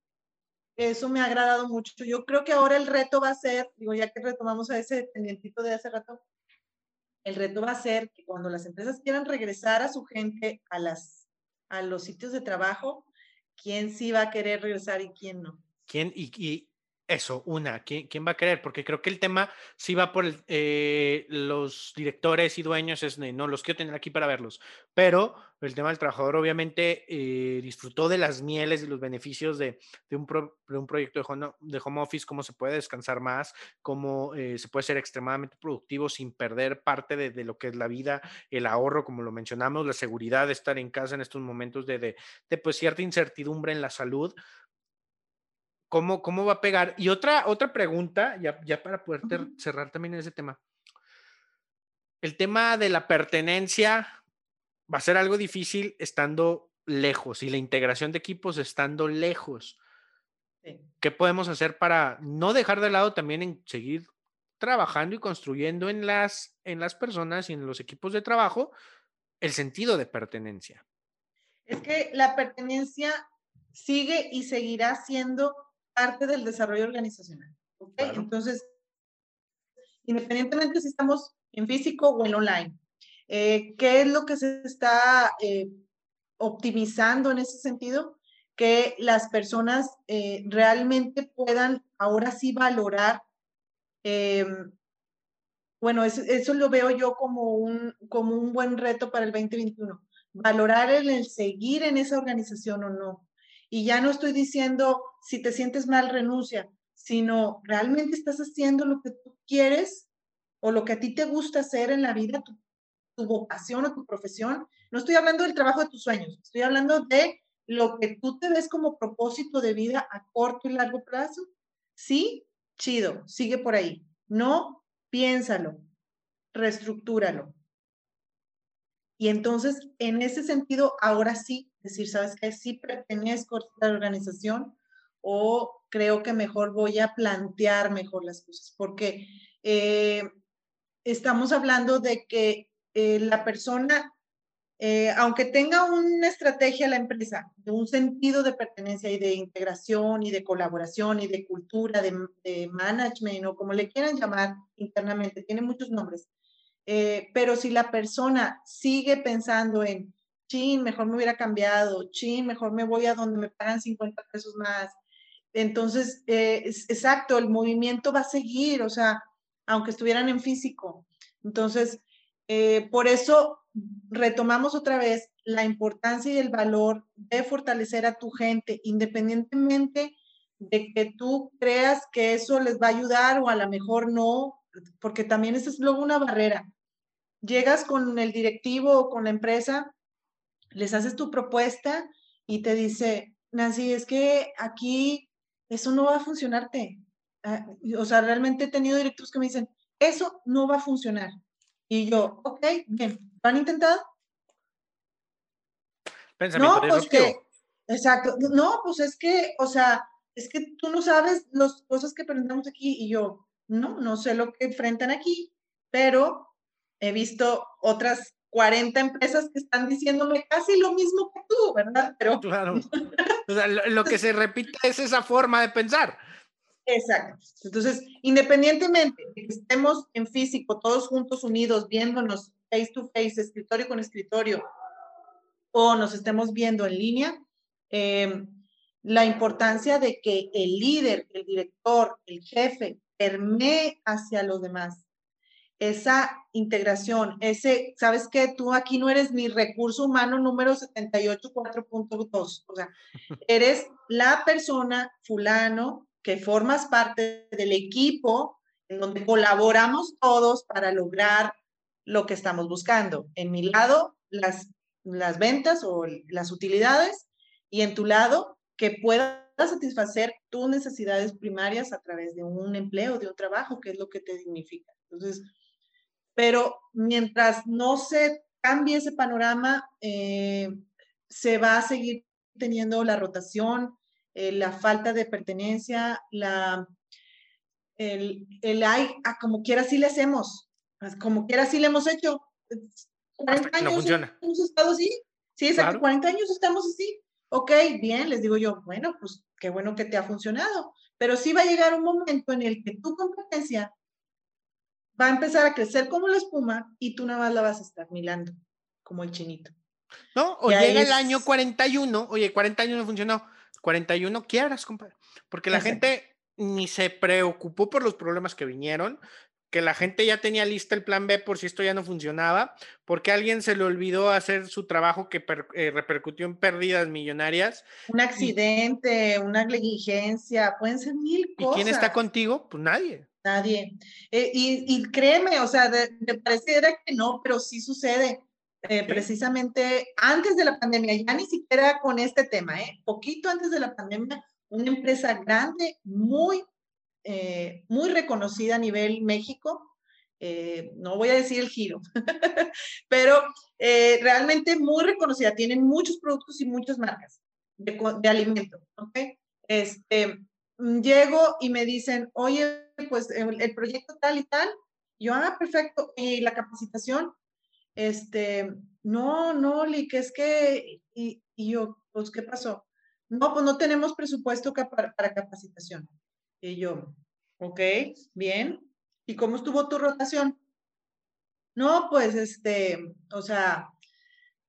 eso me ha agradado mucho. Yo creo que ahora el reto va a ser, digo, ya que retomamos a ese pendientito de hace rato, el reto va a ser que cuando las empresas quieran regresar a su gente a, las, a los sitios de trabajo, quién sí va a querer regresar y quién no. ¿Quién? Y, y eso, una, ¿quién, ¿quién, va a querer? Porque creo que el tema sí va por eh, los directores y dueños, es no, los quiero tener aquí para verlos, pero el tema del trabajador obviamente eh, disfrutó de las mieles y los beneficios de, de, un, de un, proyecto de home, de home, office, cómo se puede descansar más, cómo eh, se puede ser extremadamente productivo sin perder parte de, de, lo que es la vida, el ahorro, como lo mencionamos, la seguridad de estar en casa en estos momentos de, de pues cierta incertidumbre en la salud, cómo, cómo va a pegar. Y otra, otra pregunta, ya, ya para poder cerrar también ese tema. El tema de la pertenencia va a ser algo difícil estando lejos y la integración de equipos estando lejos. ¿Qué podemos hacer para no dejar de lado también en seguir trabajando y construyendo en las, en las personas y en los equipos de trabajo el sentido de pertenencia? Es que la pertenencia sigue y seguirá siendo parte del desarrollo organizacional. Entonces, independientemente si estamos en físico o en online, eh, ¿qué es lo que se está eh, optimizando en ese sentido? Que las personas eh, realmente puedan ahora sí valorar, bueno, eso, eso, lo veo yo como un, como un buen reto para el 2021, valorar el, el seguir en esa organización o no. Y ya no estoy diciendo, si te sientes mal, renuncia, sino realmente estás haciendo lo que tú quieres o lo que a ti te gusta hacer en la vida, tu, vocación o tu profesión. No estoy hablando del trabajo de tus sueños, estoy hablando de lo que tú te ves como propósito de vida a corto y largo plazo. Sí, chido, sigue por ahí. No, piénsalo, reestructúralo. Y entonces, en ese sentido, ahora sí, decir, ¿sabes qué? Sí pertenezco a la organización o creo que mejor voy a plantear mejor las cosas, porque eh, estamos hablando de que eh, la persona, eh, aunque tenga una estrategia la empresa, un sentido de pertenencia y de integración y de colaboración y de cultura, de, de management o como le quieran llamar internamente, tiene muchos nombres, pero si la persona sigue pensando en chin, mejor me hubiera cambiado, chin, mejor me voy a donde me pagan 50 pesos más. Entonces, eh, exacto, el movimiento va a seguir, o sea, aunque estuvieran en físico. Entonces, eh, por eso retomamos otra vez la importancia y el valor de fortalecer a tu gente, independientemente de que tú creas que eso les va a ayudar o a lo mejor no, porque también esa es luego una barrera. Llegas con el directivo o con la empresa les haces tu propuesta y te dice, Nancy, es que aquí eso no va a funcionarte. Ah, o sea, realmente he tenido directores que me dicen, eso no va a funcionar. Y yo, ok, bien, ¿lo han intentado? Pensamiento no, pues que, exacto. No, pues es que, o sea, es que tú no sabes las cosas que aprendemos aquí y yo, no, no sé lo que enfrentan aquí, pero he visto otras 40 empresas que están diciéndome casi lo mismo que tú, ¿verdad? Pero... Claro. O sea, lo, que se repite es esa forma de pensar. Exacto. Entonces, independientemente de que estemos en físico, todos juntos unidos, viéndonos face to face, escritorio con escritorio, o nos estemos viendo en línea, em, la importancia de que el líder, el director, el jefe, permee hacia los demás esa integración, ese, ¿sabes qué? Tú aquí no eres mi recurso humano número 784.2, o sea, eres la persona fulano que formas parte del equipo en donde colaboramos todos para lograr lo que estamos buscando. En mi lado, las, las ventas o las utilidades y en tu lado, que puedas satisfacer tus necesidades primarias a través de un empleo, de un trabajo, que es lo que te dignifica. Entonces, pero mientras no se cambie ese panorama, eh, se va a seguir teniendo la rotación, eh, la falta de pertenencia, la, el, el ay, a como quiera sí le hacemos, como quiera sí le hemos hecho. 40 años funciona. hemos estado así. Sí, exacto, 40 años estamos así. Ok, bien, les digo yo, bueno, pues qué bueno que te ha funcionado, pero sí va a llegar un momento en el que tu competencia va a empezar a crecer como la espuma y tú nada más la vas a estar milando, como el chinito. No, o llega el año 41, oye, 40 años no funcionó, 41 quieras, compadre, porque la gente ni se preocupó por los problemas que vinieron, que la gente ya tenía lista el plan B por si esto ya no funcionaba, porque alguien se le olvidó hacer su trabajo que eh, repercutió en pérdidas millonarias. Un accidente, una negligencia, pueden ser mil cosas. ¿Y quién está contigo? Pues nadie. Nadie. Eh, y, créeme, o sea, me pareciera que no, pero sí sucede. Eh, precisamente antes de la pandemia, ya ni siquiera con este tema, ¿eh? poquito antes de la pandemia, una empresa grande, muy, eh, muy reconocida a nivel México, no voy a decir el giro, pero realmente muy reconocida, tienen muchos productos y muchas marcas de, de alimentos, ¿ok? Este, llego y me dicen, oye, pues el, proyecto tal y tal, yo, ah, perfecto, y la capacitación, este, no, no, Li, que es que, y, yo, pues, ¿qué pasó? No, pues no tenemos presupuesto para, capacitación. Y yo, ok, bien. ¿Y cómo estuvo tu rotación? No, pues, este, o sea,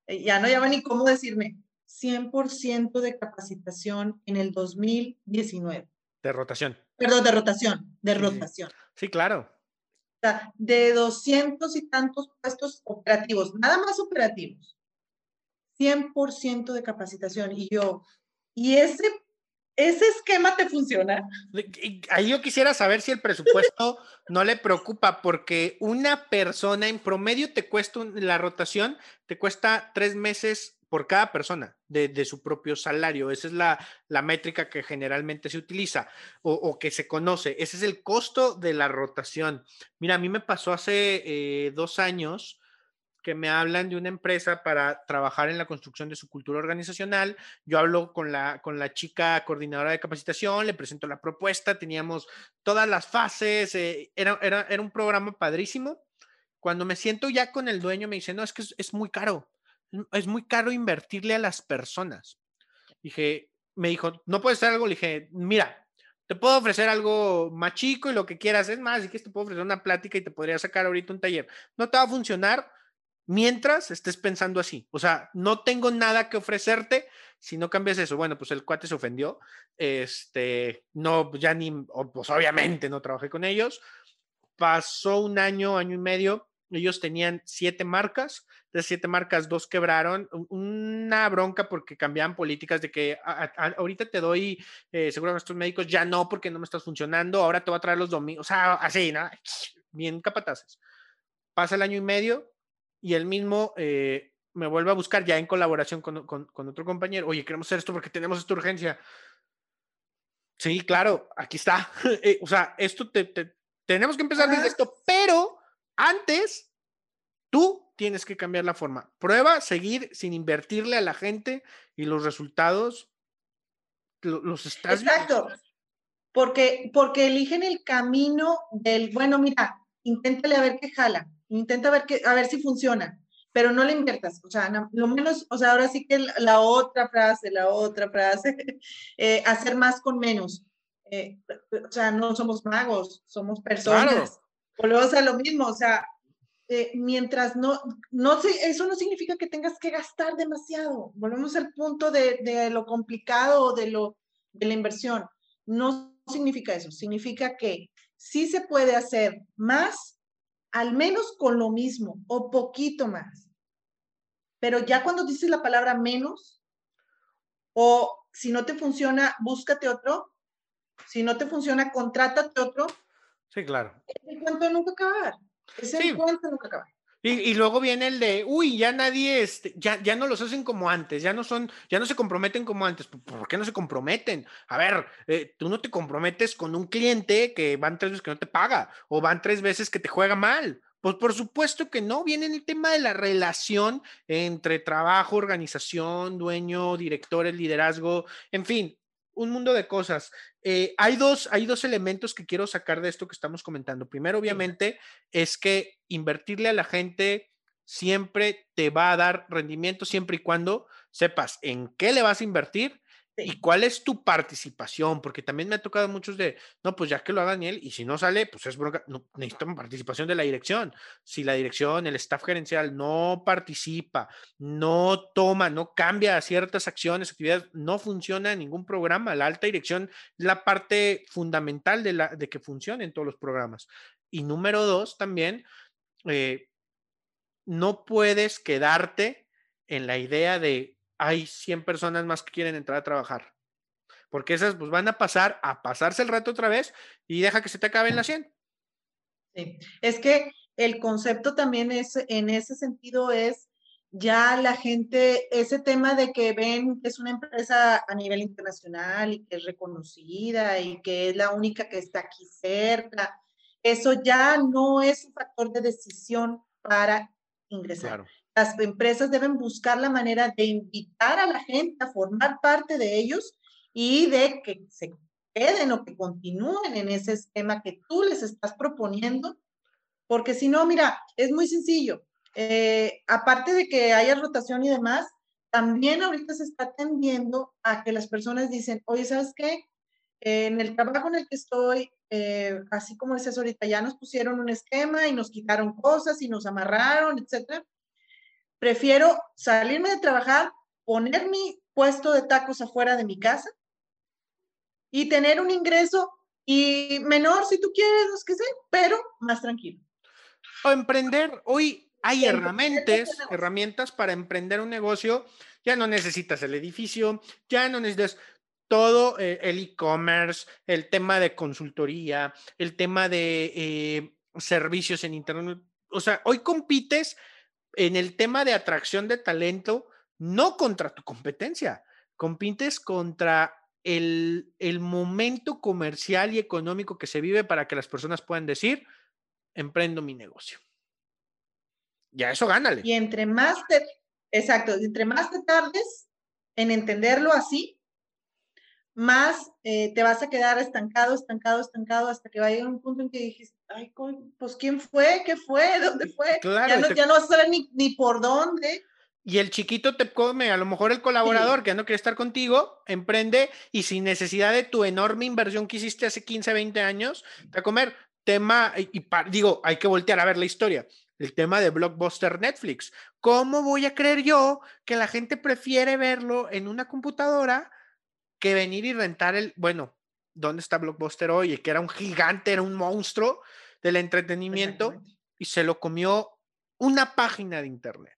eh, ya no lleva ni cómo decirme, 100% de capacitación en el 2019. De rotación. Perdón, de rotación, de rotación. Sí, claro de 200 y tantos puestos operativos, nada más operativos, 100% de capacitación. Y yo, ¿y ese, ese esquema te funciona? Ahí yo quisiera saber si el presupuesto no le preocupa, porque una persona en promedio te cuesta la rotación, te cuesta tres meses por cada persona de, su propio salario. Esa es la, métrica que generalmente se utiliza o, que se conoce. Ese es el costo de la rotación. Mira, a mí me pasó hace eh, dos años que me hablan de una empresa para trabajar en la construcción de su cultura organizacional. Yo hablo con la, con la chica coordinadora de capacitación, le presento la propuesta, teníamos todas las fases, eh, era, era, un programa padrísimo. Cuando me siento ya con el dueño, me dice, no, es que es muy caro es muy caro invertirle a las personas. Dije, me dijo, ¿no puedes hacer algo? Le dije, mira, te puedo ofrecer algo más chico y lo que quieras. Es más, y que te puedo ofrecer una plática y te podría sacar ahorita un taller. No te va a funcionar mientras estés pensando así. O sea, no tengo nada que ofrecerte si no cambias eso. Bueno, pues el cuate se ofendió. Este, no, ya ni, pues obviamente no trabajé con ellos. Pasó un año, año y medio ellos tenían siete marcas, de siete marcas, dos quebraron. Una bronca porque cambiaban políticas de que ahorita te doy eh, seguro a nuestros médicos, ya no porque no me estás funcionando, ahora te voy a traer los domingos, o sea, así, ¿no? Bien capataces. Pasa el año y medio y el mismo eh, me vuelve a buscar ya en colaboración con, otro compañero. Oye, queremos hacer esto porque tenemos esta urgencia. Sí, claro, aquí está. Eh, o sea, esto te, tenemos que empezar desde esto, pero antes, tú tienes que cambiar la forma. Prueba seguir sin invertirle a la gente y los resultados los estás Exacto. Porque, porque eligen el camino del, bueno, mira, inténtale a ver qué jala, intenta ver qué, a ver si funciona, pero no le inviertas. O sea, lo menos, o sea, ahora sí que la otra frase, la otra frase, eh, hacer más con menos. Eh, o sea, no somos magos, somos personas volvemos a lo mismo, o sea, eh, mientras no, no eso no significa que tengas que gastar demasiado. Volvemos al punto de, de lo complicado de, lo, de la inversión. No significa eso, significa que sí se puede hacer más, al menos con lo mismo o poquito más. Pero ya cuando dices la palabra menos, o si no te funciona, búscate otro. Si no te funciona, contrátate otro Sí, claro. El cuento nunca acabar. Es el cuento nunca acabar. Y, y, luego viene el de, uy, ya nadie, este, ya, ya no los hacen como antes, ya no son, ya no se comprometen como antes. ¿Por qué no se comprometen? A ver, eh, tú no te comprometes con un cliente que van tres veces que no te paga, o van tres veces que te juega mal. Pues por supuesto que no, viene el tema de la relación entre trabajo, organización, dueño, directores, liderazgo, en fin, un mundo de cosas. Eh, hay, dos, hay dos elementos que quiero sacar de esto que estamos comentando. Primero, obviamente, es que invertirle a la gente siempre te va a dar rendimiento siempre y cuando sepas en qué le vas a invertir ¿Y cuál es tu participación? Porque también me ha tocado muchos de, no, pues ya que lo haga Daniel, y si no sale, pues es bronca, no, necesito participación de la dirección. Si la dirección, el staff gerencial no participa, no toma, no cambia ciertas acciones, actividades, no funciona ningún programa. La alta dirección es la parte fundamental de, la, de que funcionen todos los programas. Y número dos, también, eh, no puedes quedarte en la idea de hay 100 personas más que quieren entrar a trabajar. Porque esas pues van a pasar a pasarse el rato otra vez y deja que se te acaben las 100. Sí, es que el concepto también es, en ese sentido es ya la gente, ese tema de que ven que es una empresa a nivel internacional y que es reconocida y que es la única que está aquí cerca, eso ya no es un factor de decisión para ingresar. Claro las empresas deben buscar la manera de invitar a la gente a formar parte de ellos y de que se queden o que continúen en ese esquema que tú les estás proponiendo, porque si no, mira, es muy sencillo. Eh, aparte de que haya rotación y demás, también ahorita se está tendiendo a que las personas dicen, oye, ¿sabes qué? en el trabajo en el que estoy, eh, así como dices ahorita, ya nos pusieron un esquema y nos quitaron cosas y nos amarraron, etcétera prefiero salirme de trabajar, poner mi puesto de tacos afuera de mi casa y tener un ingreso y menor si tú quieres, los que sé, pero más tranquilo. O emprender, hoy hay herramientas, herramientas para emprender un negocio. Ya no necesitas el edificio, ya no necesitas todo eh, el e-commerce, el tema de consultoría, el tema de eh, servicios en Internet. O sea, hoy compites en el tema de atracción de talento, no contra tu competencia, compites contra el, el, momento comercial y económico que se vive para que las personas puedan decir, emprendo mi negocio. Ya eso gánale. Y entre más te, exacto, entre más te tardes en entenderlo así, más eh, te vas a quedar estancado, estancado, estancado, hasta que va a llegar un punto en que dijiste, ay, pues ¿quién fue? ¿Qué fue? ¿Dónde fue? ya, no, ya no vas a saber ni, ni, por dónde. Y el chiquito te come, a lo mejor el colaborador que ya no quiere estar contigo, emprende y sin necesidad de tu enorme inversión que hiciste hace 15, 20 años, te va a comer. Tema, y, y digo, hay que voltear a ver la historia el tema de Blockbuster Netflix. ¿Cómo voy a creer yo que la gente prefiere verlo en una computadora que venir y rentar el, bueno, ¿dónde está Blockbuster hoy? Que era un gigante, era un monstruo del entretenimiento y se lo comió una página de internet.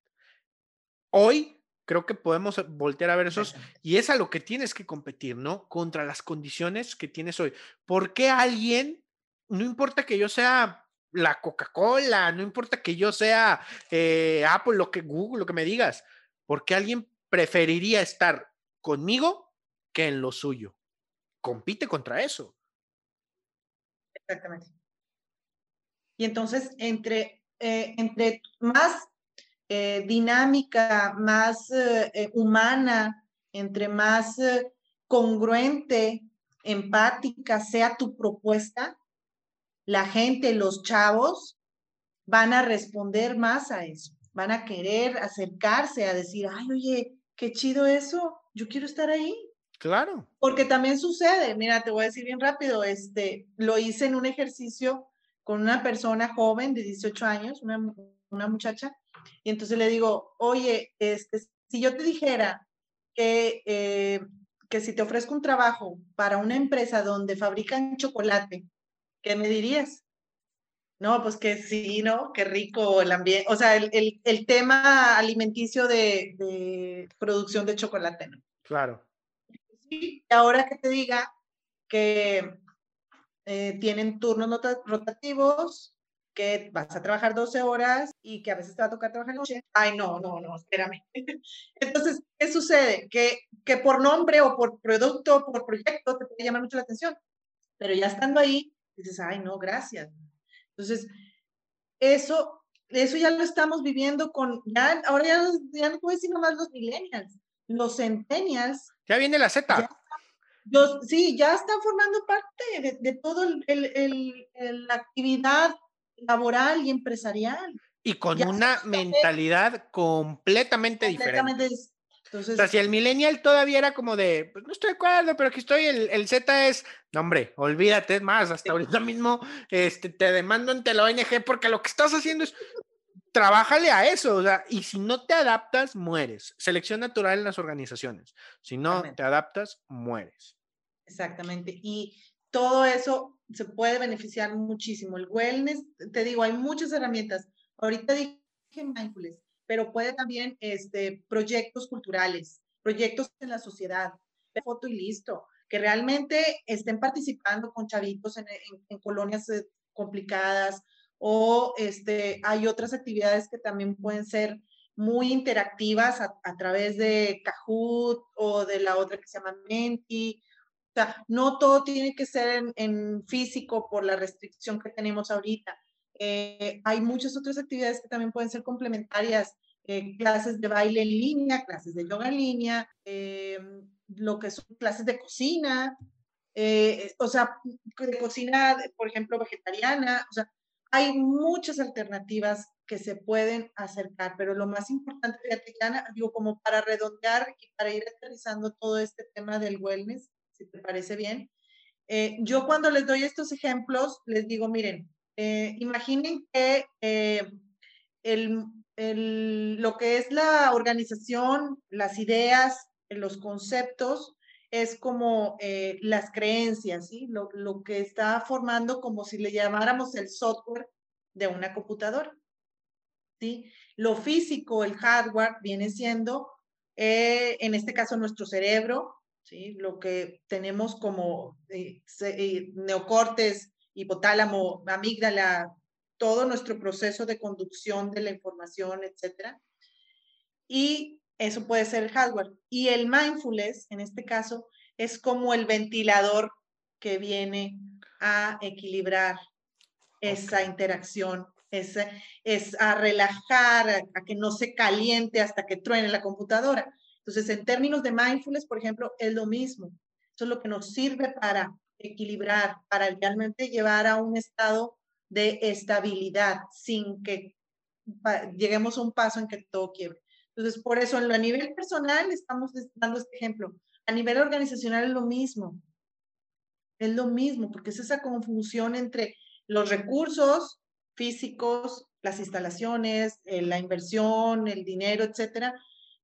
Hoy creo que podemos voltear a ver esos y es a lo que tienes que competir, ¿no? Contra las condiciones que tienes hoy. ¿Por qué alguien, no importa que yo sea la Coca-Cola, no importa que yo sea eh, Apple, lo que Google, lo que me digas, ¿por qué alguien preferiría estar conmigo que en lo suyo. Compite contra eso. Exactamente. Y entonces, entre, eh, entre más eh, dinámica, más eh, humana, entre más congruente, empática sea tu propuesta, la gente, los chavos, van a responder más a eso. Van a querer acercarse a decir, ay, oye, qué chido eso, yo quiero estar ahí. Claro. Porque también sucede, mira, te voy a decir bien rápido, este, lo hice en un ejercicio con una persona joven de 18 años, una, una muchacha, y entonces le digo, oye, este, si yo te dijera que, eh, que si te ofrezco un trabajo para una empresa donde fabrican chocolate, ¿qué me dirías? No, pues que sí, ¿no? Qué rico el ambiente, o sea, el, el, el tema alimenticio de, de, producción de chocolate, ¿no? Claro y ahora que te diga que eh, tienen turnos rotativos, que vas a trabajar 12 horas y que a veces te va a tocar trabajar noche. Ay, no, no, no, espérame. Entonces, ¿qué sucede? Que, que por nombre o por producto o por proyecto te puede llamar mucho la atención, pero ya estando ahí, dices, ay, no, gracias. Entonces, eso, eso ya lo estamos viviendo con, ya, ahora ya, ya no puedo decir nomás los millennials, los centennials. Ya viene la Z. sí, ya están formando parte de, todo el, el, la actividad laboral y empresarial. Y con una mentalidad completamente, diferente. Entonces, o sea, si el millennial todavía era como de, pues no estoy de acuerdo, pero aquí estoy, el, el Z es, no hombre, olvídate más, hasta ahorita mismo este, te demando ante la ONG porque lo que estás haciendo es, trabájale a eso, o sea, y si no te adaptas, mueres. Selección natural en las organizaciones. Si no te adaptas, mueres. Exactamente. Y todo eso se puede beneficiar muchísimo. El wellness, te digo, hay muchas herramientas. Ahorita dije mindfulness, pero puede también este, proyectos culturales, proyectos en la sociedad, foto y listo, que realmente estén participando con chavitos en, colonias eh, complicadas o este, hay otras actividades que también pueden ser muy interactivas a, través de Kahoot o de la otra que se llama Menti. O sea, no todo tiene que ser en, en físico por la restricción que tenemos ahorita. Eh, hay muchas otras actividades que también pueden ser complementarias, eh, clases de baile en línea, clases de yoga en línea, eh, lo que son clases de cocina, o sea, de cocina, por ejemplo, vegetariana, o sea, hay muchas alternativas que se pueden acercar, pero lo más importante, fíjate, digo, como para redondear y para ir aterrizando todo este tema del wellness, si te parece bien, yo cuando les doy estos ejemplos, les digo, miren, eh, imaginen que eh, lo que es la organización, las ideas, los conceptos, es como eh, las creencias, ¿sí? Lo, lo, que está formando como si le llamáramos el software de una computadora. ¿sí? Lo físico, el hardware, viene siendo, en este caso, nuestro cerebro, ¿sí? lo que tenemos como neocortes, hipotálamo, amígdala, todo nuestro proceso de conducción de la información, etcétera. Y eso puede ser el hardware. Y el mindfulness, en este caso, es como el ventilador que viene a equilibrar esa interacción, es, es a relajar, a, que no se caliente hasta que truene la computadora. Entonces, en términos de mindfulness, por ejemplo, es lo mismo. Eso es lo que nos sirve para equilibrar, para realmente llevar a un estado de estabilidad sin que lleguemos a un paso en que todo quiebre. Entonces, por eso a nivel personal estamos dando este ejemplo. A nivel organizacional es lo mismo. Es lo mismo, porque es esa confusión entre los recursos físicos, las instalaciones, eh, la inversión, el dinero, etcétera,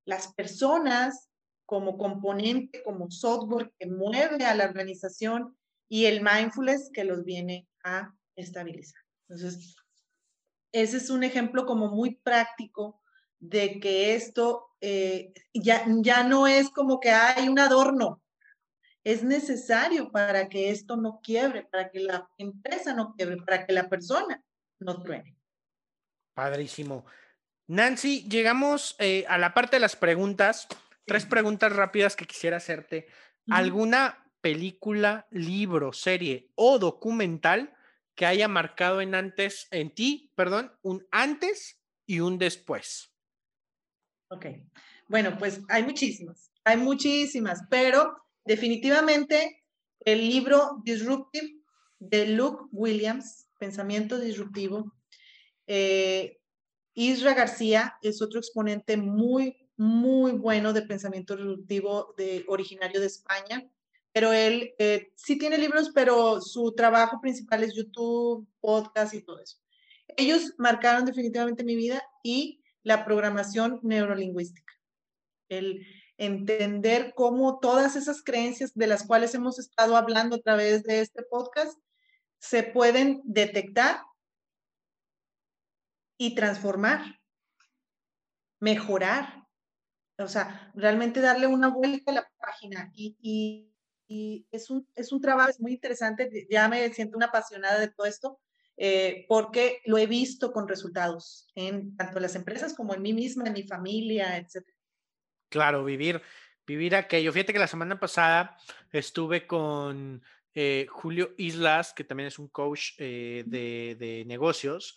las personas como componente, como software que mueve a la organización y el mindfulness que los viene a estabilizar. Entonces, ese es un ejemplo como muy práctico de que esto eh, ya, ya no es como que hay un adorno, es necesario para que esto no quiebre, para que la empresa no quiebre, para que la persona no truene. Padrísimo. Nancy, llegamos eh, a la parte de las preguntas. Tres preguntas rápidas que quisiera hacerte. ¿Alguna película, libro, serie o documental que haya marcado en antes, en ti, perdón, un antes y un después. Ok. Bueno, pues hay muchísimas, hay muchísimas, pero definitivamente el libro Disruptive de Luke Williams, Pensamiento Disruptivo. Eh, Isra García es otro exponente muy, muy bueno de pensamiento disruptivo de, originario de España pero él eh, sí tiene libros, pero su trabajo principal es YouTube, podcast y todo eso. Ellos marcaron definitivamente mi vida y la programación neurolingüística. El entender cómo todas esas creencias de las cuales hemos estado hablando a través de este podcast se pueden detectar y transformar, mejorar. O sea, realmente darle una vuelta a la página y y es un, es un trabajo muy interesante, ya me siento una apasionada de todo esto, eh, porque lo he visto con resultados en tanto las empresas como en mí misma, en mi familia, etc. Claro, vivir, vivir aquello. Fíjate que la semana pasada estuve con eh, Julio Islas, que también es un coach eh, de, de negocios,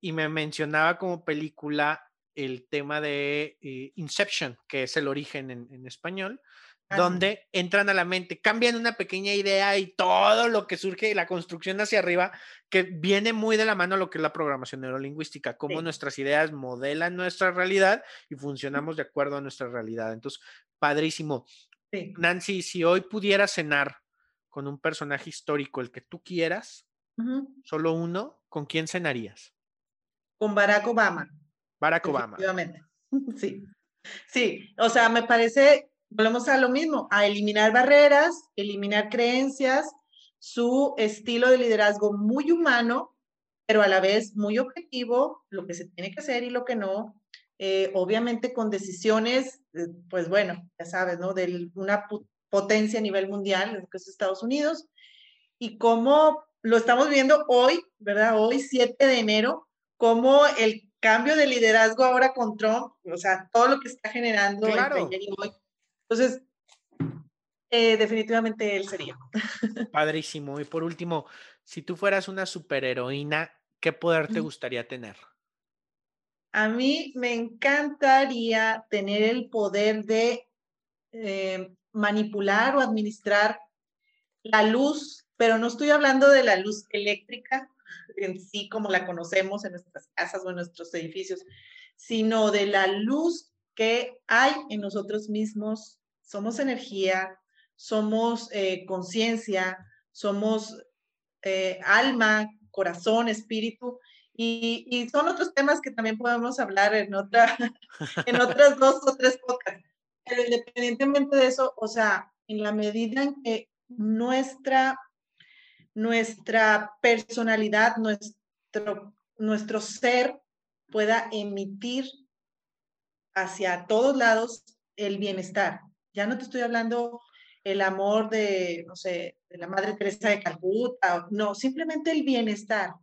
y me mencionaba como película el tema de Inception, que es el origen en, español, donde entran a la mente, cambian una pequeña idea y todo lo que surge, la construcción hacia arriba, que viene muy de la mano a lo que es la programación neurolingüística, cómo nuestras ideas modelan nuestra realidad y funcionamos de acuerdo a nuestra realidad. Entonces, padrísimo. Nancy, si hoy pudieras cenar con un personaje histórico, el que tú quieras, solo uno, ¿con quién cenarías? Con Barack Obama. Barack Obama. Sí. Sí, o sea, me parece, volvemos a lo mismo, a eliminar barreras, eliminar creencias, su estilo de liderazgo muy humano, pero a la vez muy objetivo, lo que se tiene que hacer y lo que no, eh, obviamente con decisiones, eh, pues bueno, ya sabes, ¿no? De una potencia a nivel mundial, que es Estados Unidos, y cómo lo estamos viendo hoy, ¿verdad? Hoy, 7 de enero, cómo el cambio de liderazgo ahora con Trump, o sea, todo lo que está generando claro. hoy. Entonces, eh, definitivamente él sería. Padrísimo. Y por último, si tú fueras una superheroína, ¿qué poder te gustaría tener? A mí me encantaría tener el poder de eh, manipular o administrar la luz, pero no estoy hablando de la luz eléctrica en sí como la conocemos en nuestras casas o en nuestros edificios, sino de la luz que hay en nosotros mismos. Somos energía, somos eh, conciencia, somos eh, alma, corazón, espíritu, y, y, son otros temas que también podemos hablar en, otra, en otras dos o tres podcasts. Pero independientemente de eso, o sea, en la medida en que nuestra, nuestra personalidad, nuestro, nuestro ser pueda emitir hacia todos lados el bienestar. Ya no te estoy hablando el amor de, no sé, de la Madre Teresa de Calcuta, no, simplemente el bienestar.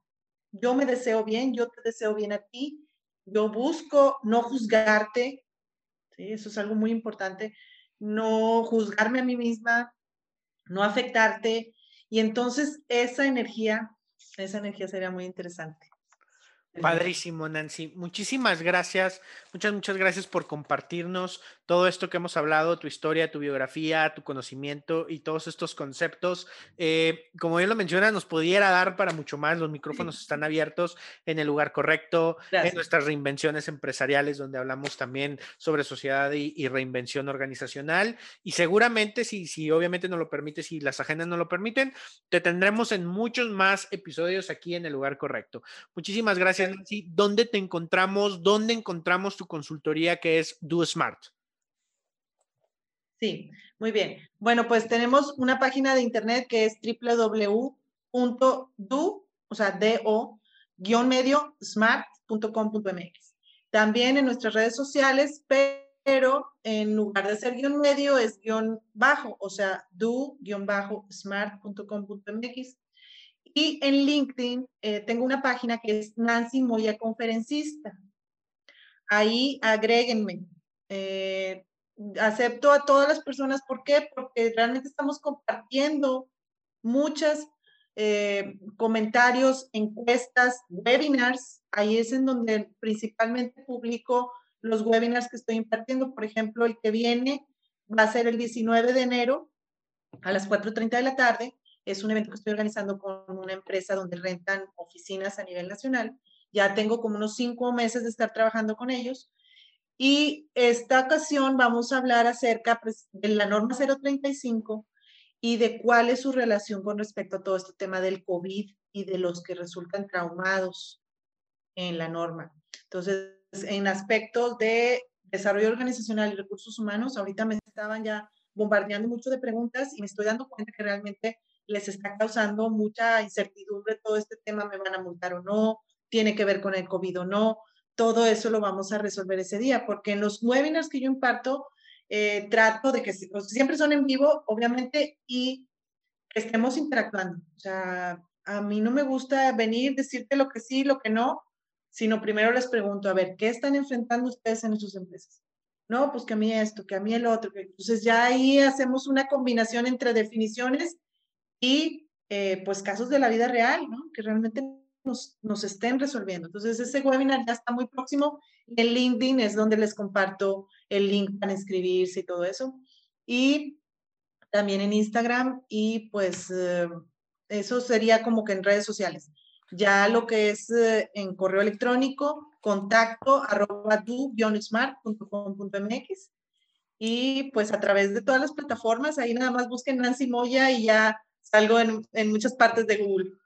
Yo me deseo bien, yo te deseo bien a ti, yo busco no juzgarte, eso es algo muy importante, no juzgarme a mí misma, no afectarte. Y entonces esa energía, esa energía sería muy interesante. Padrísimo, Nancy. Muchísimas gracias. Muchas, muchas gracias por compartirnos todo esto que hemos hablado, tu historia, tu biografía, tu conocimiento y todos estos conceptos. Eh, como bien lo menciona, nos pudiera dar para mucho más. Los micrófonos están abiertos en el lugar correcto, en nuestras reinvenciones empresariales, donde hablamos también sobre sociedad y, reinvención organizacional. Y seguramente, si, si obviamente nos lo permite, si las agendas no lo permiten, te tendremos en muchos más episodios aquí en el lugar correcto. Muchísimas gracias, Nancy. ¿Dónde te encontramos? ¿Dónde encontramos tu consultoría que es Do Smart? Sí, muy bien. Bueno, pues tenemos una página de internet que es www.do, o sea, do, guion medio, smart.com.mx. También en nuestras redes sociales, pero en lugar de ser guion medio es guion bajo, o sea, do, guion bajo, smart.com.mx. Y en LinkedIn eh, tengo una página que es Nancy Moya Conferencista. Ahí agréguenme. Eh, acepto a todas las personas. ¿Por qué? Porque realmente estamos compartiendo muchos eh, comentarios, encuestas, webinars. Ahí es en donde principalmente publico los webinars que estoy impartiendo. Por ejemplo, el que viene va a ser el 19 de enero a las 4.30 de la tarde. Es un evento que estoy organizando con una empresa donde rentan oficinas a nivel nacional. Ya tengo como unos cinco meses de estar trabajando con ellos y esta ocasión vamos a hablar acerca pues, de la norma 035 y de cuál es su relación con respecto a todo este tema del COVID y de los que resultan traumados en la norma. Entonces, en aspectos de desarrollo organizacional y recursos humanos, ahorita me estaban ya bombardeando mucho de preguntas y me estoy dando cuenta que realmente les está causando mucha incertidumbre todo este tema, me van a multar o no, tiene que ver con el COVID o no todo eso lo vamos a resolver ese día, porque en los webinars que yo imparto, eh, trato de que siempre son en vivo, obviamente, y estemos interactuando. O sea, a mí no me gusta venir, decirte lo que sí, lo que no, sino primero les pregunto, a ver, ¿qué están enfrentando ustedes en sus empresas? No, pues que a mí esto, que a mí el otro. entonces ya ahí hacemos una combinación entre definiciones y eh, pues casos de la vida real, ¿no? Que realmente nos, nos estén resolviendo. Entonces, ese webinar ya está muy próximo. En LinkedIn es donde les comparto el link para inscribirse y todo eso. Y también en Instagram y pues eh, eso sería como que en redes sociales. Ya lo que es eh, en correo electrónico, contacto arroba smart.com.mx y pues a través de todas las plataformas, ahí nada más busquen Nancy Moya y ya salgo en, en muchas partes de Google.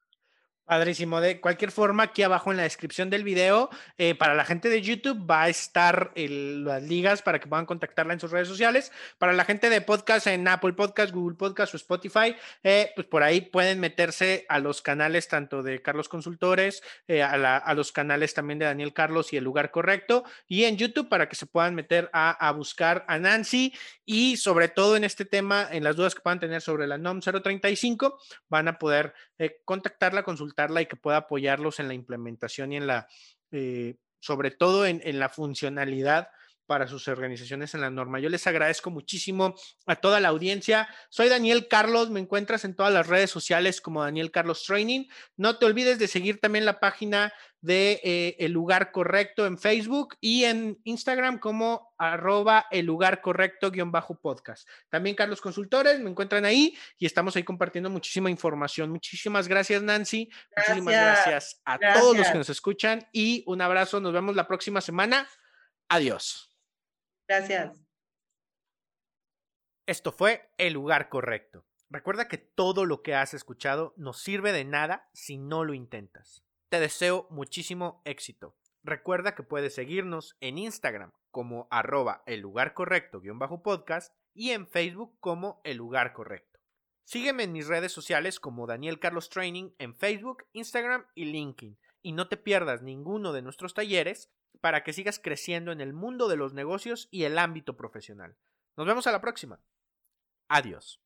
Padrísimo. De cualquier forma, aquí abajo en la descripción del video, eh, para la gente de YouTube va a estar las ligas para que puedan contactarla en sus redes sociales. Para la gente de podcast en Apple Podcast, Google Podcast o Spotify, eh, pues por ahí pueden meterse a los canales tanto de Carlos Consultores, eh, a, los canales también de Daniel Carlos y El Lugar Correcto, y en YouTube para que se puedan meter a, a buscar a Nancy y sobre todo en este tema, en las dudas que puedan tener sobre la NOM 035, van a poder contactarla, consultar y que pueda apoyarlos en la implementación y en la, eh, sobre todo en, en la funcionalidad para sus organizaciones en la norma. Yo les agradezco muchísimo a toda la audiencia. Soy Daniel Carlos, me encuentras en todas las redes sociales como Daniel Carlos Training. No te olvides de seguir también la página de eh, El Lugar Correcto en Facebook y en Instagram como arroba el lugar correcto guion bajo podcast. También Carlos Consultores, me encuentran ahí y estamos ahí compartiendo muchísima información. Muchísimas gracias Nancy, muchísimas gracias a todos los que nos escuchan y un abrazo, nos vemos la próxima semana. Adiós. Gracias. Esto fue El lugar correcto. Recuerda que todo lo que has escuchado no sirve de nada si no lo intentas. Te deseo muchísimo éxito. Recuerda que puedes seguirnos en Instagram como arroba el lugar correcto podcast y en Facebook como el lugar correcto. Sígueme en mis redes sociales como Daniel Carlos Training en Facebook, Instagram y LinkedIn. Y no te pierdas ninguno de nuestros talleres para que sigas creciendo en el mundo de los negocios y el ámbito profesional. Nos vemos a la próxima. Adiós.